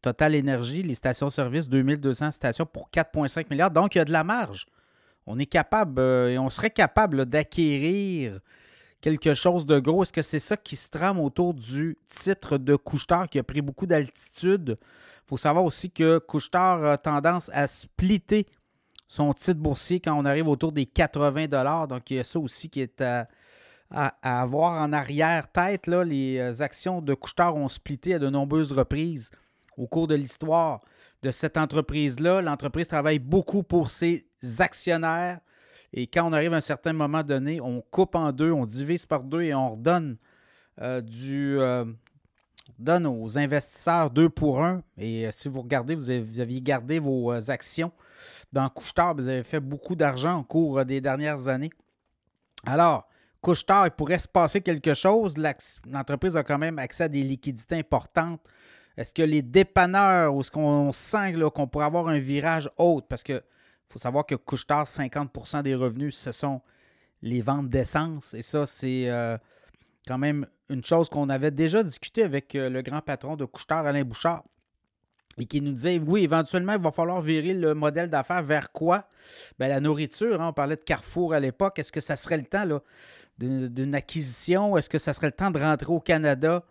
Total Énergie, les stations-service, 2200 stations pour 4,5 milliards. Donc, il y a de la marge. On est capable euh, et on serait capable d'acquérir quelque chose de gros. Est-ce que c'est ça qui se trame autour du titre de Couchetard qui a pris beaucoup d'altitude? Il faut savoir aussi que Couchetard a tendance à splitter son titre boursier quand on arrive autour des 80 Donc, il y a ça aussi qui est à, avoir en arrière-tête. Les euh, actions de Couchetard ont splitté à de nombreuses reprises au cours de l'histoire de cette entreprise-là. L'entreprise travaille beaucoup pour ses actionnaires. Et quand on arrive à un certain moment donné, on coupe en deux, on divise par deux et on redonne euh, du. Euh, donne aux investisseurs deux pour un. Et si vous regardez, vous, aviez gardé vos actions dans Couchetard, vous avez fait beaucoup d'argent au cours euh, des dernières années. Alors, Couchetard, il pourrait se passer quelque chose. L'entreprise a quand même accès à des liquidités importantes. Est-ce que les dépanneurs ou est-ce qu'on sent qu'on pourrait avoir un virage haut? Parce que faut savoir que Couchetard, 50% des revenus, ce sont les ventes d'essence. Et ça, c'est euh, quand même une chose qu'on avait déjà discuté avec euh, le grand patron de Couchetard, Alain Bouchard et qui nous disait oui, éventuellement, il va falloir virer le modèle d'affaires vers quoi? Bien, La nourriture, hein, on parlait de Carrefour à l'époque. Est-ce que ça serait le temps d'une acquisition? Est-ce que ça serait le temps de rentrer au Canada?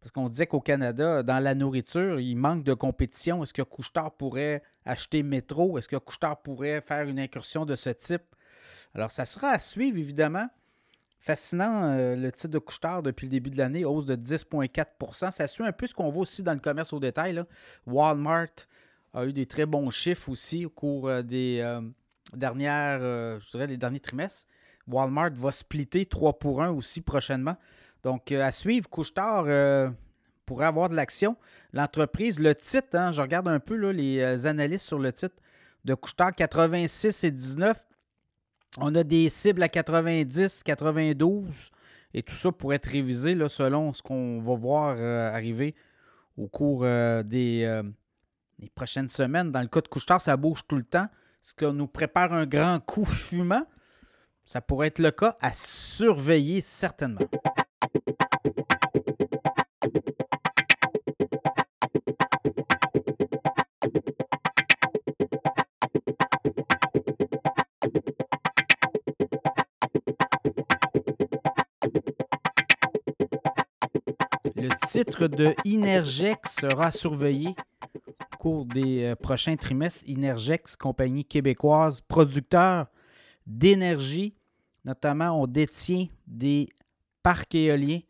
Parce qu'on disait qu'au Canada, dans la nourriture, il manque de compétition. Est-ce que Couchetard pourrait acheter Métro? Est-ce que Couchetard pourrait faire une incursion de ce type? Alors, ça sera à suivre, évidemment. Fascinant, euh, le titre de couche depuis le début de l'année, hausse de 10,4 Ça suit un peu ce qu'on voit aussi dans le commerce au détail. Walmart a eu des très bons chiffres aussi au cours euh, des euh, dernières, je dirais, les derniers trimestres. Walmart va splitter 3 pour 1 aussi prochainement. Donc, à suivre, Couchetard pourrait avoir de l'action. L'entreprise, le titre, hein, je regarde un peu les analystes sur le titre de Couchetard, 86 et 19. On a des cibles à 90, 92, et tout ça pourrait être révisé selon ce qu'on va voir euh, arriver au cours euh, des, euh, prochaines semaines. Dans le cas de Couchetard, ça bouge tout le temps. Est-ce qu'on nous prépare un grand coup *laughs* fumant? Ça pourrait être le cas à surveiller certainement. Le titre de Inergex sera surveillé au cours des euh, prochains trimestres. Inergex, compagnie québécoise, producteur d'énergie. Notamment, on détient des parcs éoliens.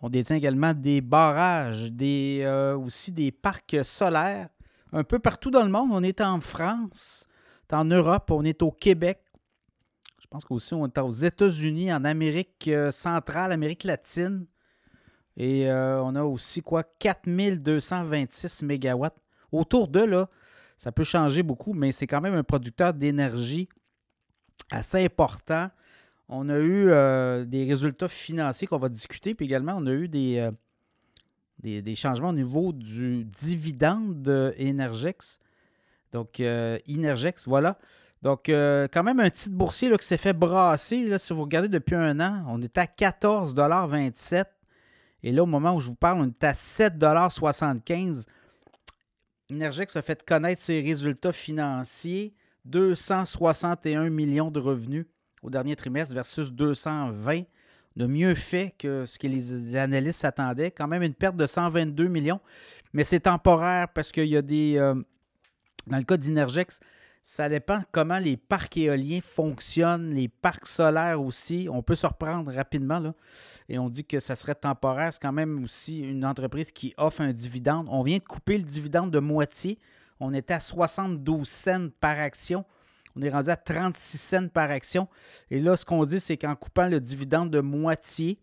On détient également des barrages, des, euh, aussi des parcs solaires. Un peu partout dans le monde. On est en France, en Europe, on est au Québec. Je pense qu'aussi on est aux États-Unis, en Amérique euh, centrale, Amérique latine. Et euh, on a aussi quoi 4226 MW. Autour de là, ça peut changer beaucoup, mais c'est quand même un producteur d'énergie assez important. On a eu euh, des résultats financiers qu'on va discuter, puis également on a eu des, euh, des, changements au niveau du dividende Energex. Donc, Energex, voilà. Donc, quand même un titre boursier là, qui s'est fait brasser. Si vous regardez depuis un an, on est à 14,27 et là, au moment où je vous parle, on est à 7,75 Energex a fait connaître ses résultats financiers. 261 millions de revenus au dernier trimestre versus 220. On a mieux fait que ce que les analystes s'attendaient. Quand même une perte de 122 millions. Mais c'est temporaire parce qu'il y a des. Euh, dans le cas d'Energex, ça dépend comment les parcs éoliens fonctionnent, les parcs solaires aussi. On peut se reprendre rapidement là, et on dit que ça serait temporaire. C'est quand même aussi une entreprise qui offre un dividende. On vient de couper le dividende de moitié. On était à 72 cents par action. On est rendu à 36 cents par action. Et là, ce qu'on dit, c'est qu'en coupant le dividende de moitié,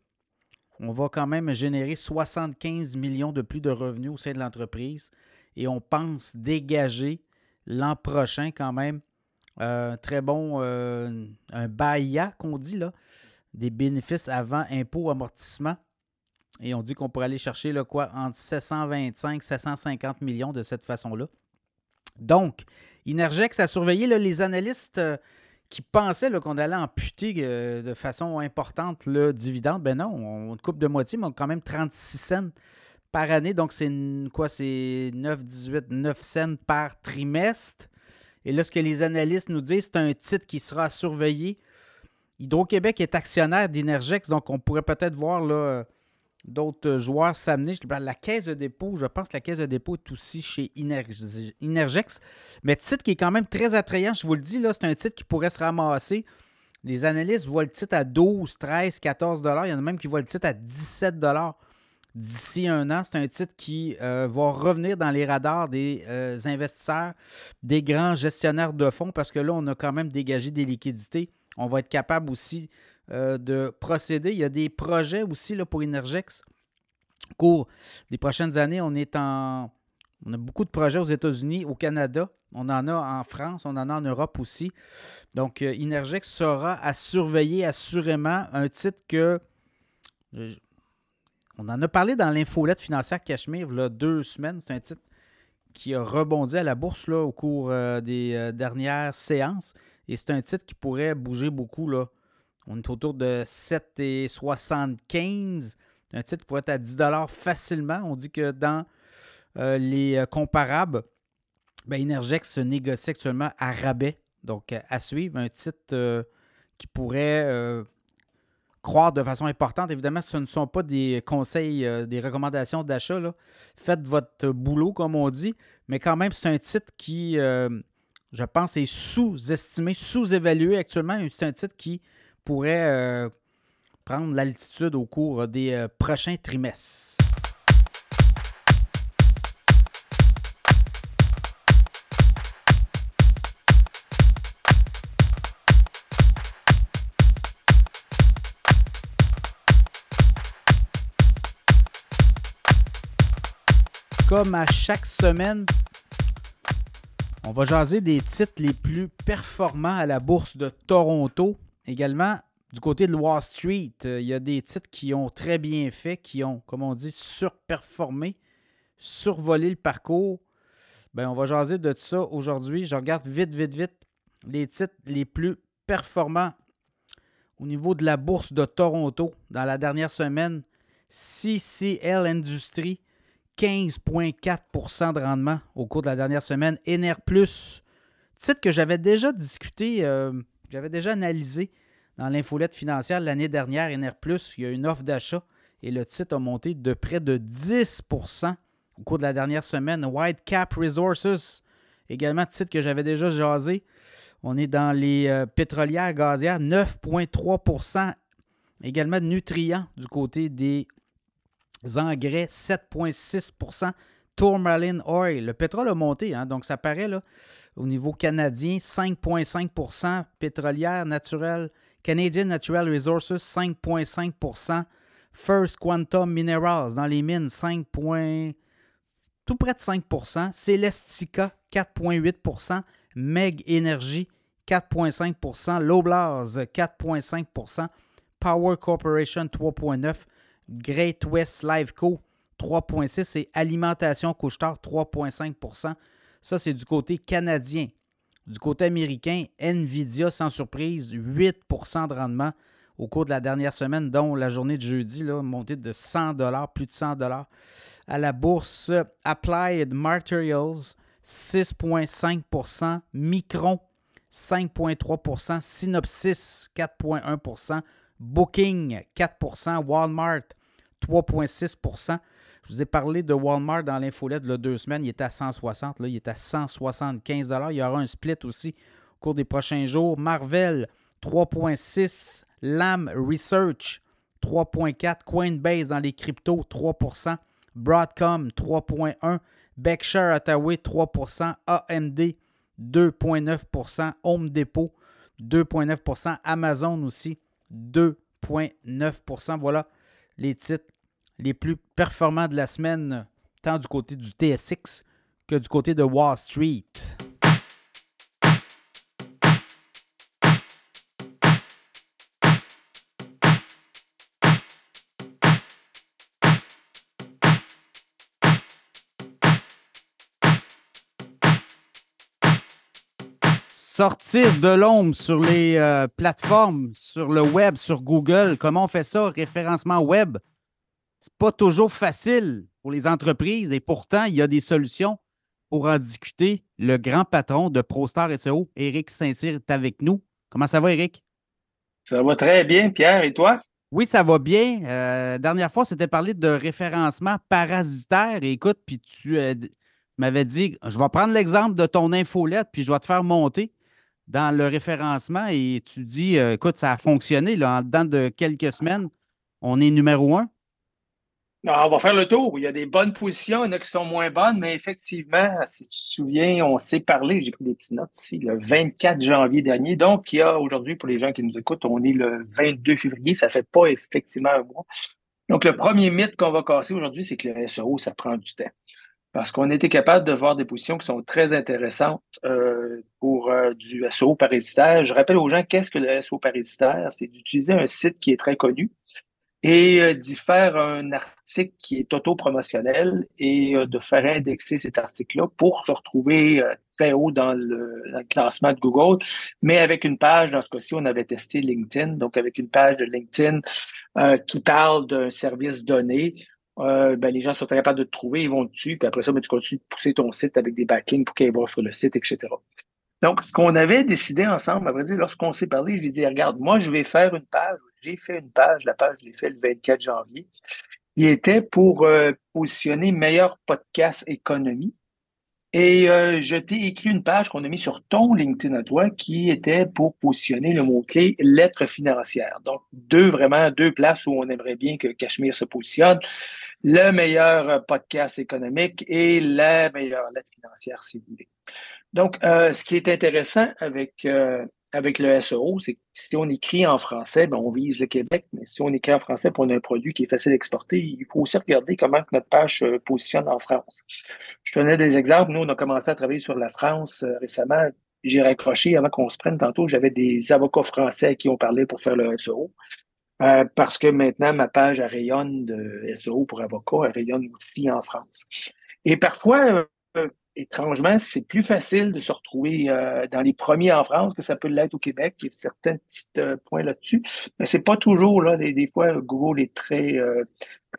on va quand même générer 75 millions de plus de revenus au sein de l'entreprise. Et on pense dégager l'an prochain quand même. Euh, très bon, euh, un qu'on dit là, des bénéfices avant impôt amortissement. Et on dit qu'on pourrait aller chercher quoi, entre 725 et 750 millions de cette façon-là. Donc, Inergex a surveillé les analystes euh, qui pensaient qu'on allait amputer de façon importante le dividende. Ben non, on, coupe de moitié, mais on a quand même 36 cents par année. Donc, c'est quoi? C'est 9, 18, 9 cents par trimestre. Et là, ce que les analystes nous disent, c'est un titre qui sera surveillé. Hydro-Québec est actionnaire d'Inergex, donc on pourrait peut-être voir d'autres joueurs s'amener. La caisse de dépôt, je pense que la caisse de dépôt est aussi chez Inergex. Mais titre qui est quand même très attrayant, je vous le dis, c'est un titre qui pourrait se ramasser. Les analystes voient le titre à 12, 13, 14 Il y en a même qui voient le titre à 17 d'ici un an. C'est un titre qui euh, va revenir dans les radars des euh, investisseurs, des grands gestionnaires de fonds, parce que là, on a quand même dégagé des liquidités. On va être capable aussi euh, de procéder. Il y a des projets aussi là, pour Energex. Au cours des prochaines années, on est en. On a beaucoup de projets aux États-Unis, au Canada. On en a en France, on en a en Europe aussi. Donc, Energex sera à surveiller assurément un titre que. On en a parlé dans l'infolette financière Cachemire deux semaines. C'est un titre qui a rebondi à la bourse là, au cours euh, des dernières séances. Et c'est un titre qui pourrait bouger beaucoup là, on est autour de 7,75. Un titre qui pourrait être à 10 facilement. On dit que dans euh, les euh, comparables, ben, Energex se négocie actuellement à rabais. Donc, à suivre, un titre euh, qui pourrait croire de façon importante. Évidemment, ce ne sont pas des conseils, des recommandations d'achat. Faites votre boulot, comme on dit. Mais quand même, c'est un titre qui, je pense, est sous-estimé, sous-évalué actuellement. C'est un titre qui pourrait euh, prendre l'altitude au cours des euh, prochains trimestres. Comme à chaque semaine, on va jaser des titres les plus performants à la bourse de Toronto également, du côté de Wall Street, euh, il y a des titres qui ont très bien fait, qui ont, comme on dit, surperformé, survolé le parcours. Ben, on va jaser de ça aujourd'hui. Je regarde vite, vite, vite les titres les plus performants au niveau de la bourse de Toronto dans la dernière semaine. CCL Industries, 15,4% de rendement au cours de la dernière semaine. NR, titre que j'avais déjà discuté. Euh, j'avais déjà analysé dans l'infolette financière l'année dernière, NR, il y a une offre d'achat et le titre a monté de près de 10% au cours de la dernière semaine. White Cap Resources, également titre que j'avais déjà jasé. On est dans les euh, pétrolières gazières, 9,3% Également de nutriments du côté des engrais, 7,6% Tourmaline Oil, le pétrole a monté, hein, donc ça paraît là, au niveau canadien, 5,5% pétrolière naturelle. Canadian Natural Resources, 5,5% First Quantum Minerals dans les mines, 5, tout près de 5% Celestica, 4,8% Meg Energy, 4,5% Loblaz, 4,5% Power Corporation, 3,9 Great West Liveco, 3,6 et Alimentation Couchetard, 3,5% ça, c'est du côté canadien. Du côté américain, Nvidia, sans surprise, 8% de rendement au cours de la dernière semaine, dont la journée de jeudi, là, montée de 100 plus de 100 À la bourse, Applied Materials, 6,5% Micron, 5,3% Synopsys, 4,1 Booking, 4% Walmart, 3,6% je vous ai parlé de Walmart dans l'infolette de deux semaines. Il était à 160. Là, il est à 175 Il y aura un split aussi au cours des prochains jours. Marvel, 3,6. LAM Research, 3,4. Coinbase dans les cryptos, 3% Broadcom, 3,1. Berkshire Hathaway, 3% AMD, 2,9% Home Depot, 2,9% Amazon aussi, 2,9% Voilà les titres les plus performants de la semaine, tant du côté du TSX que du côté de Wall Street. Sortir de l'ombre sur les euh, plateformes, sur le web, sur Google. Comment on fait ça? Référencement web? C'est pas toujours facile. pour les entreprises et pourtant, il y a des solutions pour en discuter. Le grand patron de ProStar SEO, Éric Saint-Cyr, est avec nous. Comment ça va, Éric? Ça va très bien, Pierre. Et toi? Oui, ça va bien. Euh, dernière fois, c'était parlé de référencement parasitaire. écoute, puis tu euh, m'avais dit, je vais prendre l'exemple de ton infolette, puis je vais te faire monter dans le référencement. Et tu dis, euh, écoute, ça a fonctionné. Là, en dedans de quelques semaines, on est numéro un? Non, on va faire le tour. Il y a des bonnes positions, il y en a qui sont moins bonnes, mais effectivement, si tu te souviens, on s'est parlé, j'ai pris des petites notes ici, le 24 janvier dernier. Donc, il y a aujourd'hui, pour les gens qui nous écoutent, on est le 22 février, ça fait pas effectivement un mois. Donc, le premier mythe qu'on va casser aujourd'hui, c'est que le SEO, ça prend du temps. Parce qu'on était capable de voir des positions qui sont très intéressantes euh, pour euh, du SEO parasitaire. Je rappelle aux gens qu'est-ce que le SEO parasitaire, c'est d'utiliser un site qui est très connu, et euh, d'y faire un article qui est auto-promotionnel et euh, de faire indexer cet article-là pour se retrouver très haut dans le, classement de Google, mais avec une page, dans ce cas-ci, on avait testé LinkedIn, donc avec une page de LinkedIn qui parle d'un service donné. Ben, les gens sont capables de te trouver, ils vont dessus, puis après ça, ben, tu continues de pousser ton site avec des backlinks pour qu'ils vont sur le site, etc. Donc, ce qu'on avait décidé ensemble, à vrai dire, lorsqu'on s'est parlé, je lui ai dit, regarde, moi, je vais faire une page. J'ai fait une page, la page, je l'ai fait le 24 janvier. Il était pour euh, positionner meilleur podcast économie. Et euh, je t'ai écrit une page qu'on a mis sur ton LinkedIn à toi qui était pour positionner le mot-clé lettres financières. Donc, deux, vraiment, deux places où on aimerait bien que Cachemire se positionne. Le meilleur podcast économique et la meilleure lettre financière, si vous voulez. Donc, euh, ce qui est intéressant avec, euh, avec le SEO, c'est que si on écrit en français, ben, on vise le Québec, mais si on écrit en français pour un produit qui est facile d'exporter, il faut aussi regarder comment notre page se positionne en France. Je donnais des exemples. Nous, on a commencé à travailler sur la France euh, récemment. J'ai raccroché avant qu'on se prenne tantôt. J'avais des avocats français qui ont parlé pour faire le SEO. Parce que maintenant, ma page rayonne de SEO pour avocats, elle rayonne aussi en France. Et parfois, étrangement, c'est plus facile de se retrouver euh, dans les premiers en France que ça peut l'être au Québec. Il y a certains petits euh, points là-dessus, mais c'est pas toujours là. Des, fois, Google est très euh,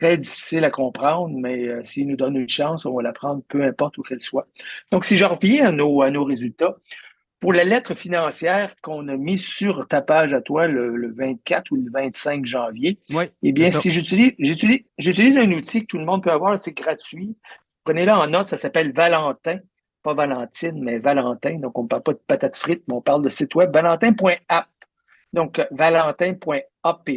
très difficile à comprendre, mais s'il nous donne une chance, on va la prendre, peu importe où qu'elle soit. Donc, si je reviens à nos résultats, pour la lettre financière qu'on a mis sur ta page à toi le, 24 ou le 25 janvier, eh bien, si j'utilise, j'utilise, j'utilise un outil que tout le monde peut avoir, c'est gratuit. Prenez-le en note, ça s'appelle Valentin. Pas Valentine, mais Valentin. Donc, on ne parle pas de patates frites, mais on parle de site web valentin.app. Donc, valentin.app.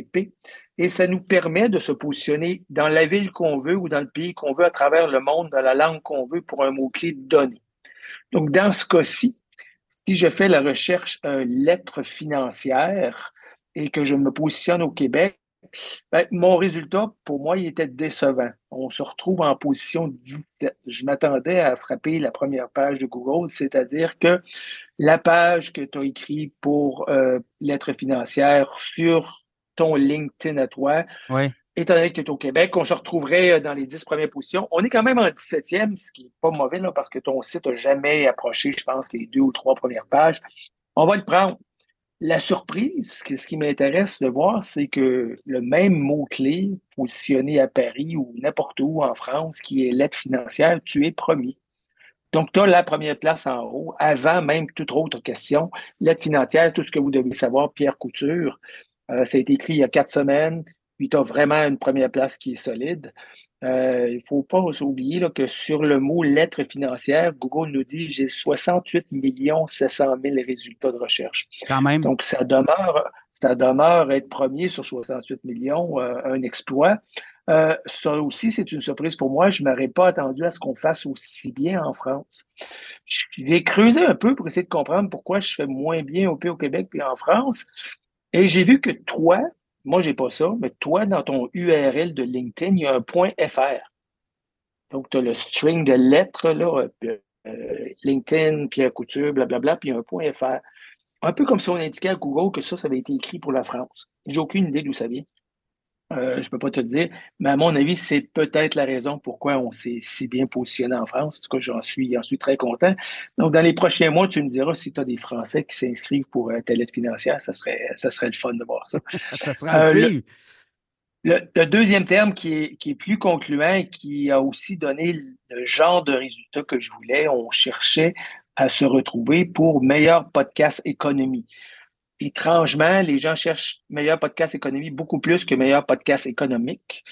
Et ça nous permet de se positionner dans la ville qu'on veut ou dans le pays qu'on veut à travers le monde, dans la langue qu'on veut pour un mot-clé donné. Donc, dans ce cas-ci, si je fais la recherche euh, lettre financière et que je me positionne au Québec, ben, mon résultat, pour moi, il était décevant. On se retrouve en position 17. Je m'attendais à frapper la première page de Google, c'est-à-dire que la page que tu as écrite pour euh, lettres financières sur ton LinkedIn à toi, étant donné que tu es au Québec, on se retrouverait euh, dans les 10 premières positions. On est quand même en 17e, ce qui n'est pas mauvais parce que ton site n'a jamais approché, je pense, les deux ou trois premières pages. On va le prendre. La surprise, ce qui m'intéresse de voir, c'est que le même mot-clé positionné à Paris ou n'importe où en France, qui est l'aide financière, tu es premier. Donc, tu as la première place en haut, avant même toute autre question. L'aide financière, tout ce que vous devez savoir, Pierre Couture, euh, ça a été écrit il y a quatre semaines, puis tu as vraiment une première place qui est solide. Euh, il ne faut pas oublier là, que sur le mot lettre financière, Google nous dit j'ai 68 700 000 résultats de recherche. Quand même. Donc, ça demeure, ça demeure être premier sur 68 millions, euh, un exploit. Euh, ça aussi, c'est une surprise pour moi. Je ne m'aurais pas attendu à ce qu'on fasse aussi bien en France. Je vais creuser un peu pour essayer de comprendre pourquoi je fais moins bien au Pays au Québec puis en France. Et j'ai vu que toi, moi, j'ai pas ça, mais toi, dans ton URL de LinkedIn, il y a un point .fr. Donc, tu as le string de lettres, là, euh, LinkedIn, Pierre Couture, blablabla, puis il y a un point .fr. Un peu comme si on indiquait à Google que ça, ça avait été écrit pour la France. J'ai aucune idée d'où ça vient. Euh, je ne peux pas te le dire, mais à mon avis, c'est peut-être la raison pourquoi on s'est si bien positionné en France. En tout cas, j'en suis, suis très content. Donc, dans les prochains mois, tu me diras si tu as des Français qui s'inscrivent pour euh, ta lettre financière, ça serait, ça serait le fun de voir ça. *laughs* ça sera euh, Le, deuxième terme qui est, qui est, plus concluant et qui a aussi donné le genre de résultat que je voulais, on cherchait à se retrouver pour meilleur podcast économie. Étrangement, les gens cherchent meilleur podcast économie beaucoup plus que meilleur podcast économique.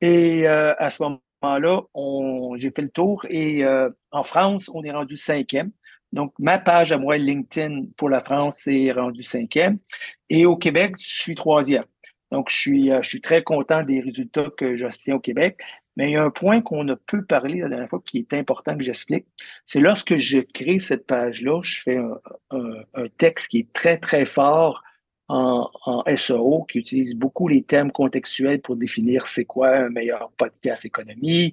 Et euh, à ce moment-là, j'ai fait le tour et euh, en France, on est rendu cinquième. Donc, ma page à moi, LinkedIn pour la France, est rendue cinquième. Et au Québec, je suis troisième. Donc, je suis, euh, je suis très content des résultats que j'obtiens au Québec. Mais il y a un point qu'on a peu parlé la dernière fois qui est important que j'explique. C'est lorsque je crée cette page-là, je fais un, texte qui est très, très fort en, en, SEO, qui utilise beaucoup les termes contextuels pour définir c'est quoi un meilleur podcast économie,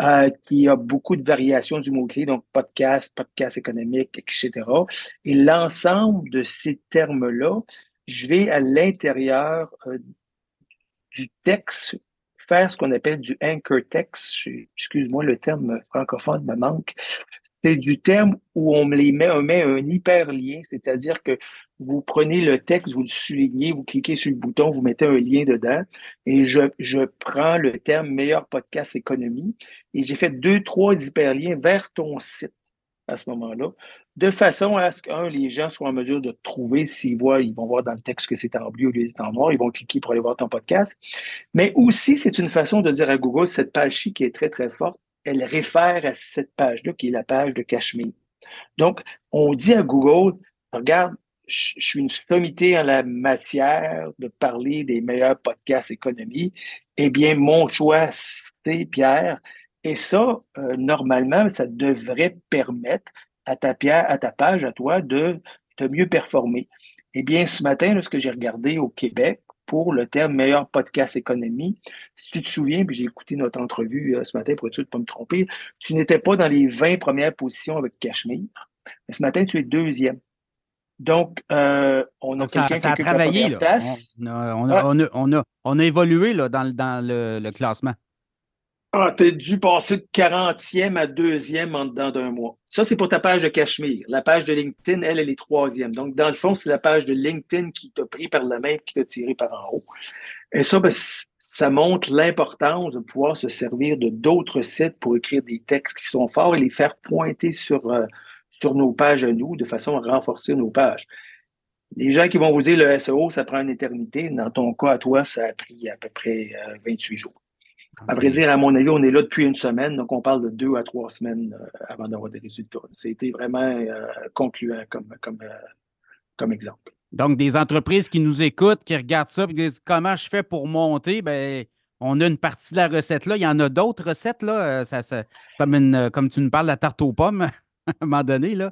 euh, qui a beaucoup de variations du mot-clé, donc podcast, podcast économique, etc. Et l'ensemble de ces termes-là, je vais à l'intérieur euh, du texte faire ce qu'on appelle du anchor text. Excuse-moi, le terme francophone me manque. C'est du terme où on les met, on met un hyperlien, c'est-à-dire que vous prenez le texte, vous le soulignez, vous cliquez sur le bouton, vous mettez un lien dedans, et je, je prends le terme meilleur podcast économie, et j'ai fait deux, trois hyperliens vers ton site à ce moment-là de façon à ce que, les gens soient en mesure de trouver, s'ils voient, ils vont voir dans le texte que c'est en bleu au lieu d'être en noir, ils vont cliquer pour aller voir ton podcast. Mais aussi, c'est une façon de dire à Google, cette page-ci qui est très, très forte, elle réfère à cette page-là, qui est la page de Cachemire. Donc, on dit à Google, regarde, je suis une sommité en la matière de parler des meilleurs podcasts économie. Eh bien, mon choix, c'est Pierre. Et ça, euh, normalement, ça devrait permettre à ta, à ta page, à toi, de, de mieux performer. Eh bien, ce matin, lorsque j'ai regardé au Québec pour le terme meilleur podcast économie, si tu te souviens, puis j'ai écouté notre entrevue euh, ce matin pour être sûr de ne pas me tromper, tu n'étais pas dans les 20 premières positions avec Cachemire. Mais ce matin, tu es deuxième. Donc, euh, on a quelqu'un qui a travaillé. On, a, on, a, on, a, évolué là, dans, dans le classement. Ah, tu as dû passer de 40e à 2e en dedans d'un mois. Ça, c'est pour ta page de Cachemire. La page de LinkedIn, elle, elle est troisième. Donc, dans le fond, c'est la page de LinkedIn qui t'a pris par la main et qui t'a tiré par en haut. Et ça, ben, ça montre l'importance de pouvoir se servir de d'autres sites pour écrire des textes qui sont forts et les faire pointer sur, euh, sur nos pages à nous de façon à renforcer nos pages. Les gens qui vont vous dire le SEO, ça prend une éternité. Dans ton cas, à toi, ça a pris à peu près 28 euh, jours. À vrai dire, à mon avis, on est là depuis une semaine, donc on parle de deux à trois semaines euh, avant d'avoir des résultats. C'était vraiment euh, concluant comme, comme, euh, comme exemple. Donc, des entreprises qui nous écoutent, qui regardent ça et disent comment je fais pour monter, ben on a une partie de la recette là. Il y en a d'autres recettes, là. Ça, c'est comme, une, comme tu nous parles de la tarte aux pommes *laughs* à un moment donné, là.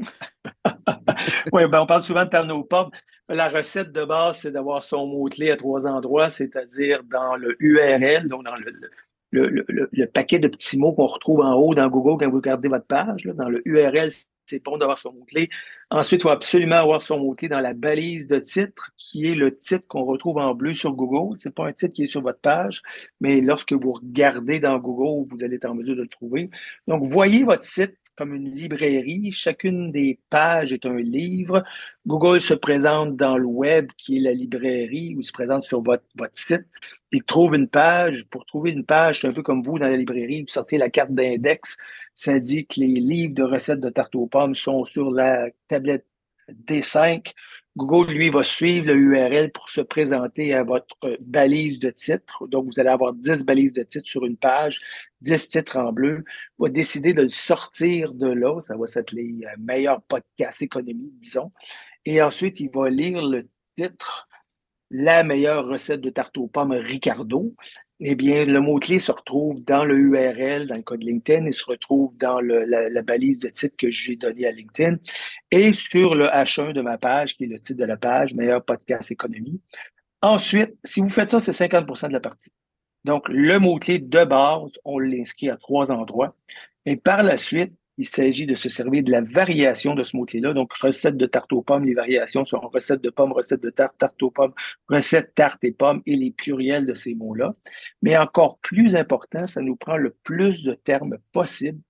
*laughs* oui, ben on parle souvent de tarte aux pommes. La recette de base, c'est d'avoir son mot-clé à trois endroits, c'est-à-dire dans le URL, donc dans le, le, paquet de petits mots qu'on retrouve en haut dans Google quand vous regardez votre page. dans le URL, c'est bon d'avoir son mot-clé. Ensuite, il faut absolument avoir son mot-clé dans la balise de titre, qui est le titre qu'on retrouve en bleu sur Google. Ce n'est pas un titre qui est sur votre page, mais lorsque vous regardez dans Google, vous allez être en mesure de le trouver. Donc, voyez votre site comme une librairie. Chacune des pages est un livre. Google se présente dans le web, qui est la librairie, ou se présente sur votre, site. Il trouve une page. Pour trouver une page, c'est un peu comme vous dans la librairie, vous sortez la carte d'index. Ça dit que les livres de recettes de tarte aux pommes sont sur la tablette D5 Google, lui, va suivre le URL pour se présenter à votre balise de titre. Donc, vous allez avoir 10 balises de titres sur une page, 10 titres en bleu. Va décider de le sortir de là. Ça va s'appeler euh, meilleur podcast économie, disons. Et ensuite, il va lire le titre La meilleure recette de tarte aux pommes Ricardo eh bien, le mot-clé se retrouve dans le URL, dans le code LinkedIn, il se retrouve dans la, balise de titre que j'ai donnée à LinkedIn et sur le H1 de ma page, qui est le titre de la page, Meilleur podcast économie. Ensuite, si vous faites ça, c'est 50% de la partie. Donc, le mot-clé de base, on l'inscrit à trois endroits. Et par la suite, il s'agit de se servir de la variation de ce mot-clé-là. Donc, recette de tarte aux pommes, les variations sont recette de pommes, recette de tarte, tarte aux pommes, recette tarte et pommes et les pluriels de ces mots-là. Mais encore plus important, ça nous prend le plus de termes possibles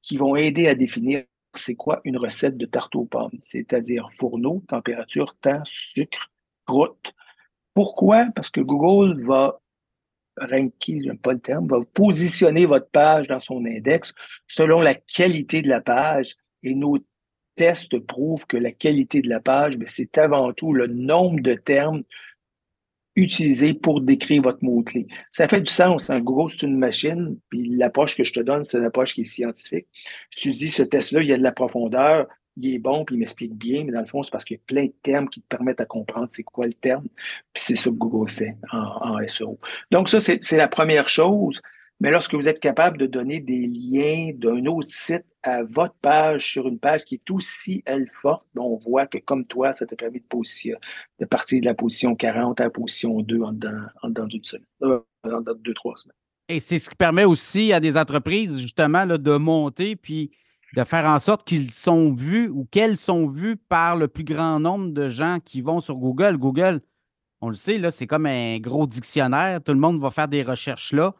qui vont aider à définir c'est quoi une recette de tarte aux pommes, c'est-à-dire fourneau, température, temps, sucre, croûte. Pourquoi? Parce que Google va ranker, j'aime pas le terme, va positionner votre page dans son index selon la qualité de la page. Et nos tests prouvent que la qualité de la page, ben, c'est avant tout le nombre de termes utilisés pour décrire votre mot-clé. Ça fait du sens. En gros, c'est une machine, puis l'approche que je te donne, c'est une approche qui est scientifique. Si tu dis ce test-là, il y a de la profondeur, il est bon, puis il m'explique bien, mais dans le fond, c'est parce qu'il y a plein de termes qui te permettent à comprendre c'est quoi le terme, puis c'est ça que Google fait en, SEO. Donc ça, c'est la première chose. Mais lorsque vous êtes capable de donner des liens d'un autre site à votre page sur une page qui est aussi, elle, forte, ben, on voit que comme toi, ça te permet de, de partir de la position 40 à la position 2 en dedans, d'une semaine, euh, en dedans de deux, trois semaines. Et c'est ce qui permet aussi à des entreprises, justement, de monter puis de faire en sorte qu'ils sont vus ou qu'elles sont vues par le plus grand nombre de gens qui vont sur Google. Google, on le sait, c'est comme un gros dictionnaire. Tout le monde va faire des recherches là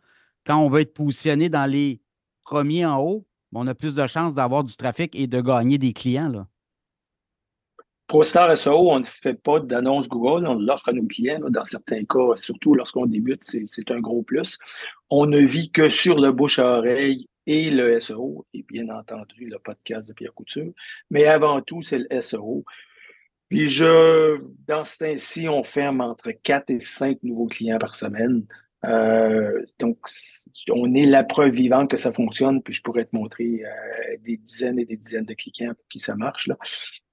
quand on veut être positionné dans les premiers en haut, on a plus de chances d'avoir du trafic et de gagner des clients. Là. ProStar SEO, on ne fait pas d'annonce Google, on l'offre à nos clients. dans certains cas, surtout lorsqu'on débute, c'est un gros plus. On ne vit que sur le bouche à oreille et le SEO, et bien entendu le podcast de Pierre Couture. Mais avant tout, c'est le SEO. Puis je, dans ce temps-ci, on ferme entre 4 et 5 nouveaux clients par semaine. Euh, donc, on est la preuve vivante que ça fonctionne, puis je pourrais te montrer euh, des dizaines et des dizaines de clients pour qui ça marche.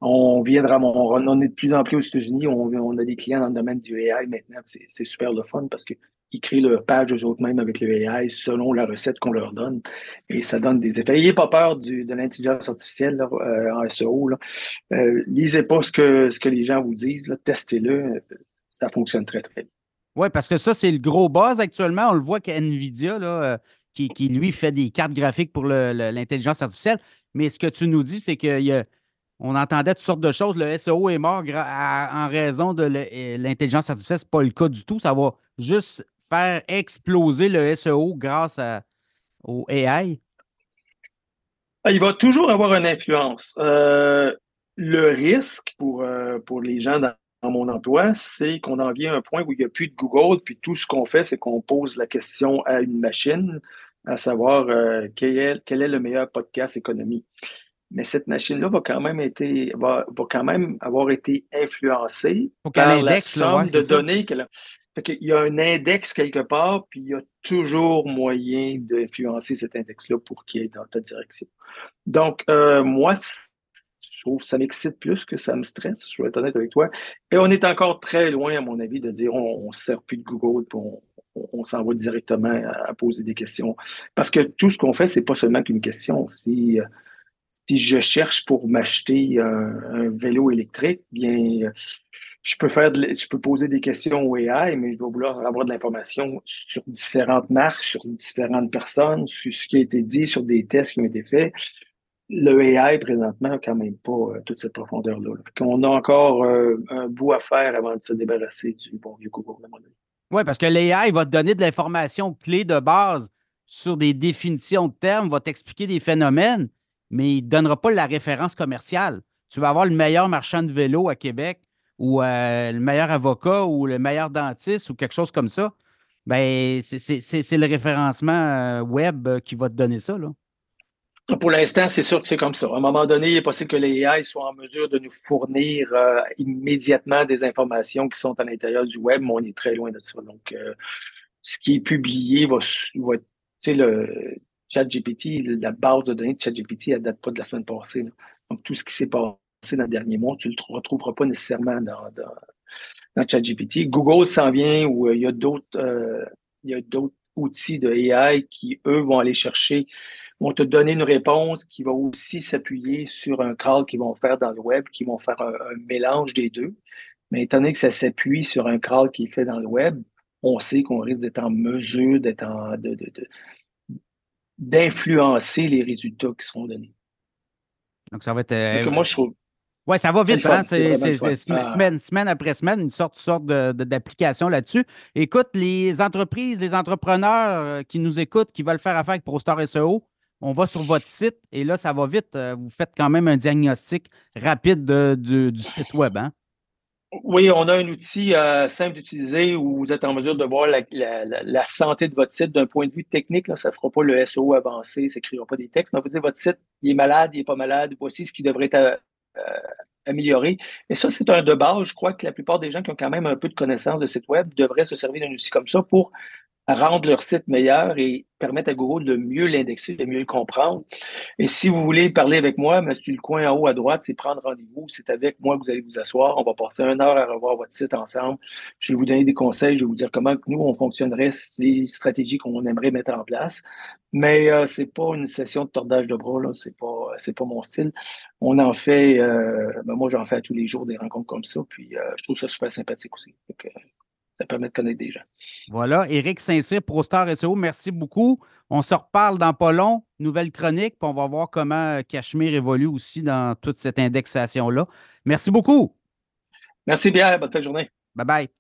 On viendra, on, on est de plus en plus aux États-Unis, on, on, a des clients dans le domaine du AI maintenant, c'est super le fun parce qu'ils créent leur page eux autres mêmes avec le AI selon la recette qu'on leur donne et ça donne des effets. N'ayez pas peur du, de l'intelligence artificielle euh, en SEO. Là. lisez pas ce que, ce que les gens vous disent, testez-le, ça fonctionne très très bien. Oui, parce que ça, c'est le gros buzz actuellement. On le voit qu'NVIDIA, euh, qui, lui, fait des cartes graphiques pour l'intelligence artificielle. Mais ce que tu nous dis, c'est qu'on entendait toutes sortes de choses. Le SEO est mort en raison de euh, l'intelligence artificielle. Ce n'est pas le cas du tout. Ça va juste faire exploser le SEO grâce au AI. Ah, il va toujours avoir une influence. Euh, le risque pour, pour les gens dans dans mon emploi, c'est qu'on en vient à un point où il n'y a plus de Google, puis tout ce qu'on fait, c'est qu'on pose la question à une machine, à savoir euh, quel, est, quel, est, le meilleur podcast économie. Mais cette machine-là va quand même été, va, va, quand même avoir été influencée par la somme de données qu'elle a. il y a un index quelque part, puis il y a toujours moyen d'influencer cet index-là pour qu'il aille dans ta direction. Donc, euh, moi, je trouve que ça m'excite plus que ça me stresse, je vais être honnête avec toi. Et on est encore très loin, à mon avis, de dire on ne sert plus de Google, puis on, s'en va directement à, poser des questions. Parce que tout ce qu'on fait, c'est pas seulement qu'une question. Si, si je cherche pour m'acheter un, vélo électrique, bien, je peux faire je peux poser des questions au AI, mais je dois vouloir avoir de l'information sur différentes marques, sur différentes personnes, sur ce qui a été dit, sur des tests qui ont été faits le AI, présentement, n'a quand même pas euh, toute cette profondeur-là. On a encore euh, un bout à faire avant de se débarrasser du bon vieux Google. Oui, parce que l'AI va te donner de l'information clé de base sur des définitions de termes, va t'expliquer des phénomènes, mais il ne donnera pas la référence commerciale. Tu vas avoir le meilleur marchand de vélo à Québec ou euh, le meilleur avocat ou le meilleur dentiste ou quelque chose comme ça. Ben, c'est le référencement web qui va te donner ça. Là. Pour l'instant, c'est sûr que c'est comme ça. À un moment donné, il est possible que les AI soient en mesure de nous fournir euh, immédiatement des informations qui sont à l'intérieur du web, mais on est très loin de ça. Donc, euh, ce qui est publié va, va tu sais, le ChatGPT, la base de données de ChatGPT, elle date pas de la semaine passée. Donc, tout ce qui s'est passé dans le dernier mois, tu ne le retrouveras pas nécessairement dans, dans, dans ChatGPT. Google s'en vient où euh, il y a d'autres, il y a d'autres outils de AI qui, eux, vont aller chercher vont te donner une réponse qui va aussi s'appuyer sur un crawl qu'ils vont faire dans le web, qui vont faire un, mélange des deux. Mais étant donné que ça s'appuie sur un crawl qui est fait dans le web, on sait qu'on risque d'être en mesure d'être en, de, d'influencer les résultats qui seront donnés. Donc, ça va être. Euh, moi, je trouve. Oui, ça va vite, hein? C'est semaine, semaine, après semaine, une sorte, sorte d'application là-dessus. Écoute, les entreprises, les entrepreneurs euh, qui nous écoutent, qui veulent faire affaire avec ProStar SEO, on va sur votre site et là, ça va vite. Euh, vous faites quand même un diagnostic rapide du site web. Hein? Oui, on a un outil euh, simple d'utiliser où vous êtes en mesure de voir la, santé de votre site d'un point de vue technique. Là, ça ne fera pas le SEO avancé, ça n'écrira pas des textes. Mais on peut dire votre site, il est malade, il n'est pas malade, voici ce qui devrait être euh, amélioré. Et ça, c'est un de base. Je crois que la plupart des gens qui ont quand même un peu de connaissance de site web devraient se servir d'un outil comme ça pour rendre leur site meilleur et permettre à Google de mieux l'indexer, de mieux le comprendre. Et si vous voulez parler avec moi, c'est le coin en haut à droite, c'est prendre rendez-vous. C'est avec moi que vous allez vous asseoir. On va passer une heure à revoir votre site ensemble. Je vais vous donner des conseils. Je vais vous dire comment nous, on fonctionnerait, ces stratégies qu'on aimerait mettre en place. Mais euh, c'est pas une session de tordage de bras. C'est pas, c'est pas mon style. On en fait, euh, ben moi, j'en fais à tous les jours des rencontres comme ça. Puis euh, je trouve ça super sympathique aussi. Ça permet de connaître des gens. Voilà, Éric Saint-Cyr, ProStar SEO, merci beaucoup. On se reparle dans pas long, nouvelle chronique, puis on va voir comment Cachemire évolue aussi dans toute cette indexation-là. Merci beaucoup. Merci bien, bonne fin de journée. Bye bye.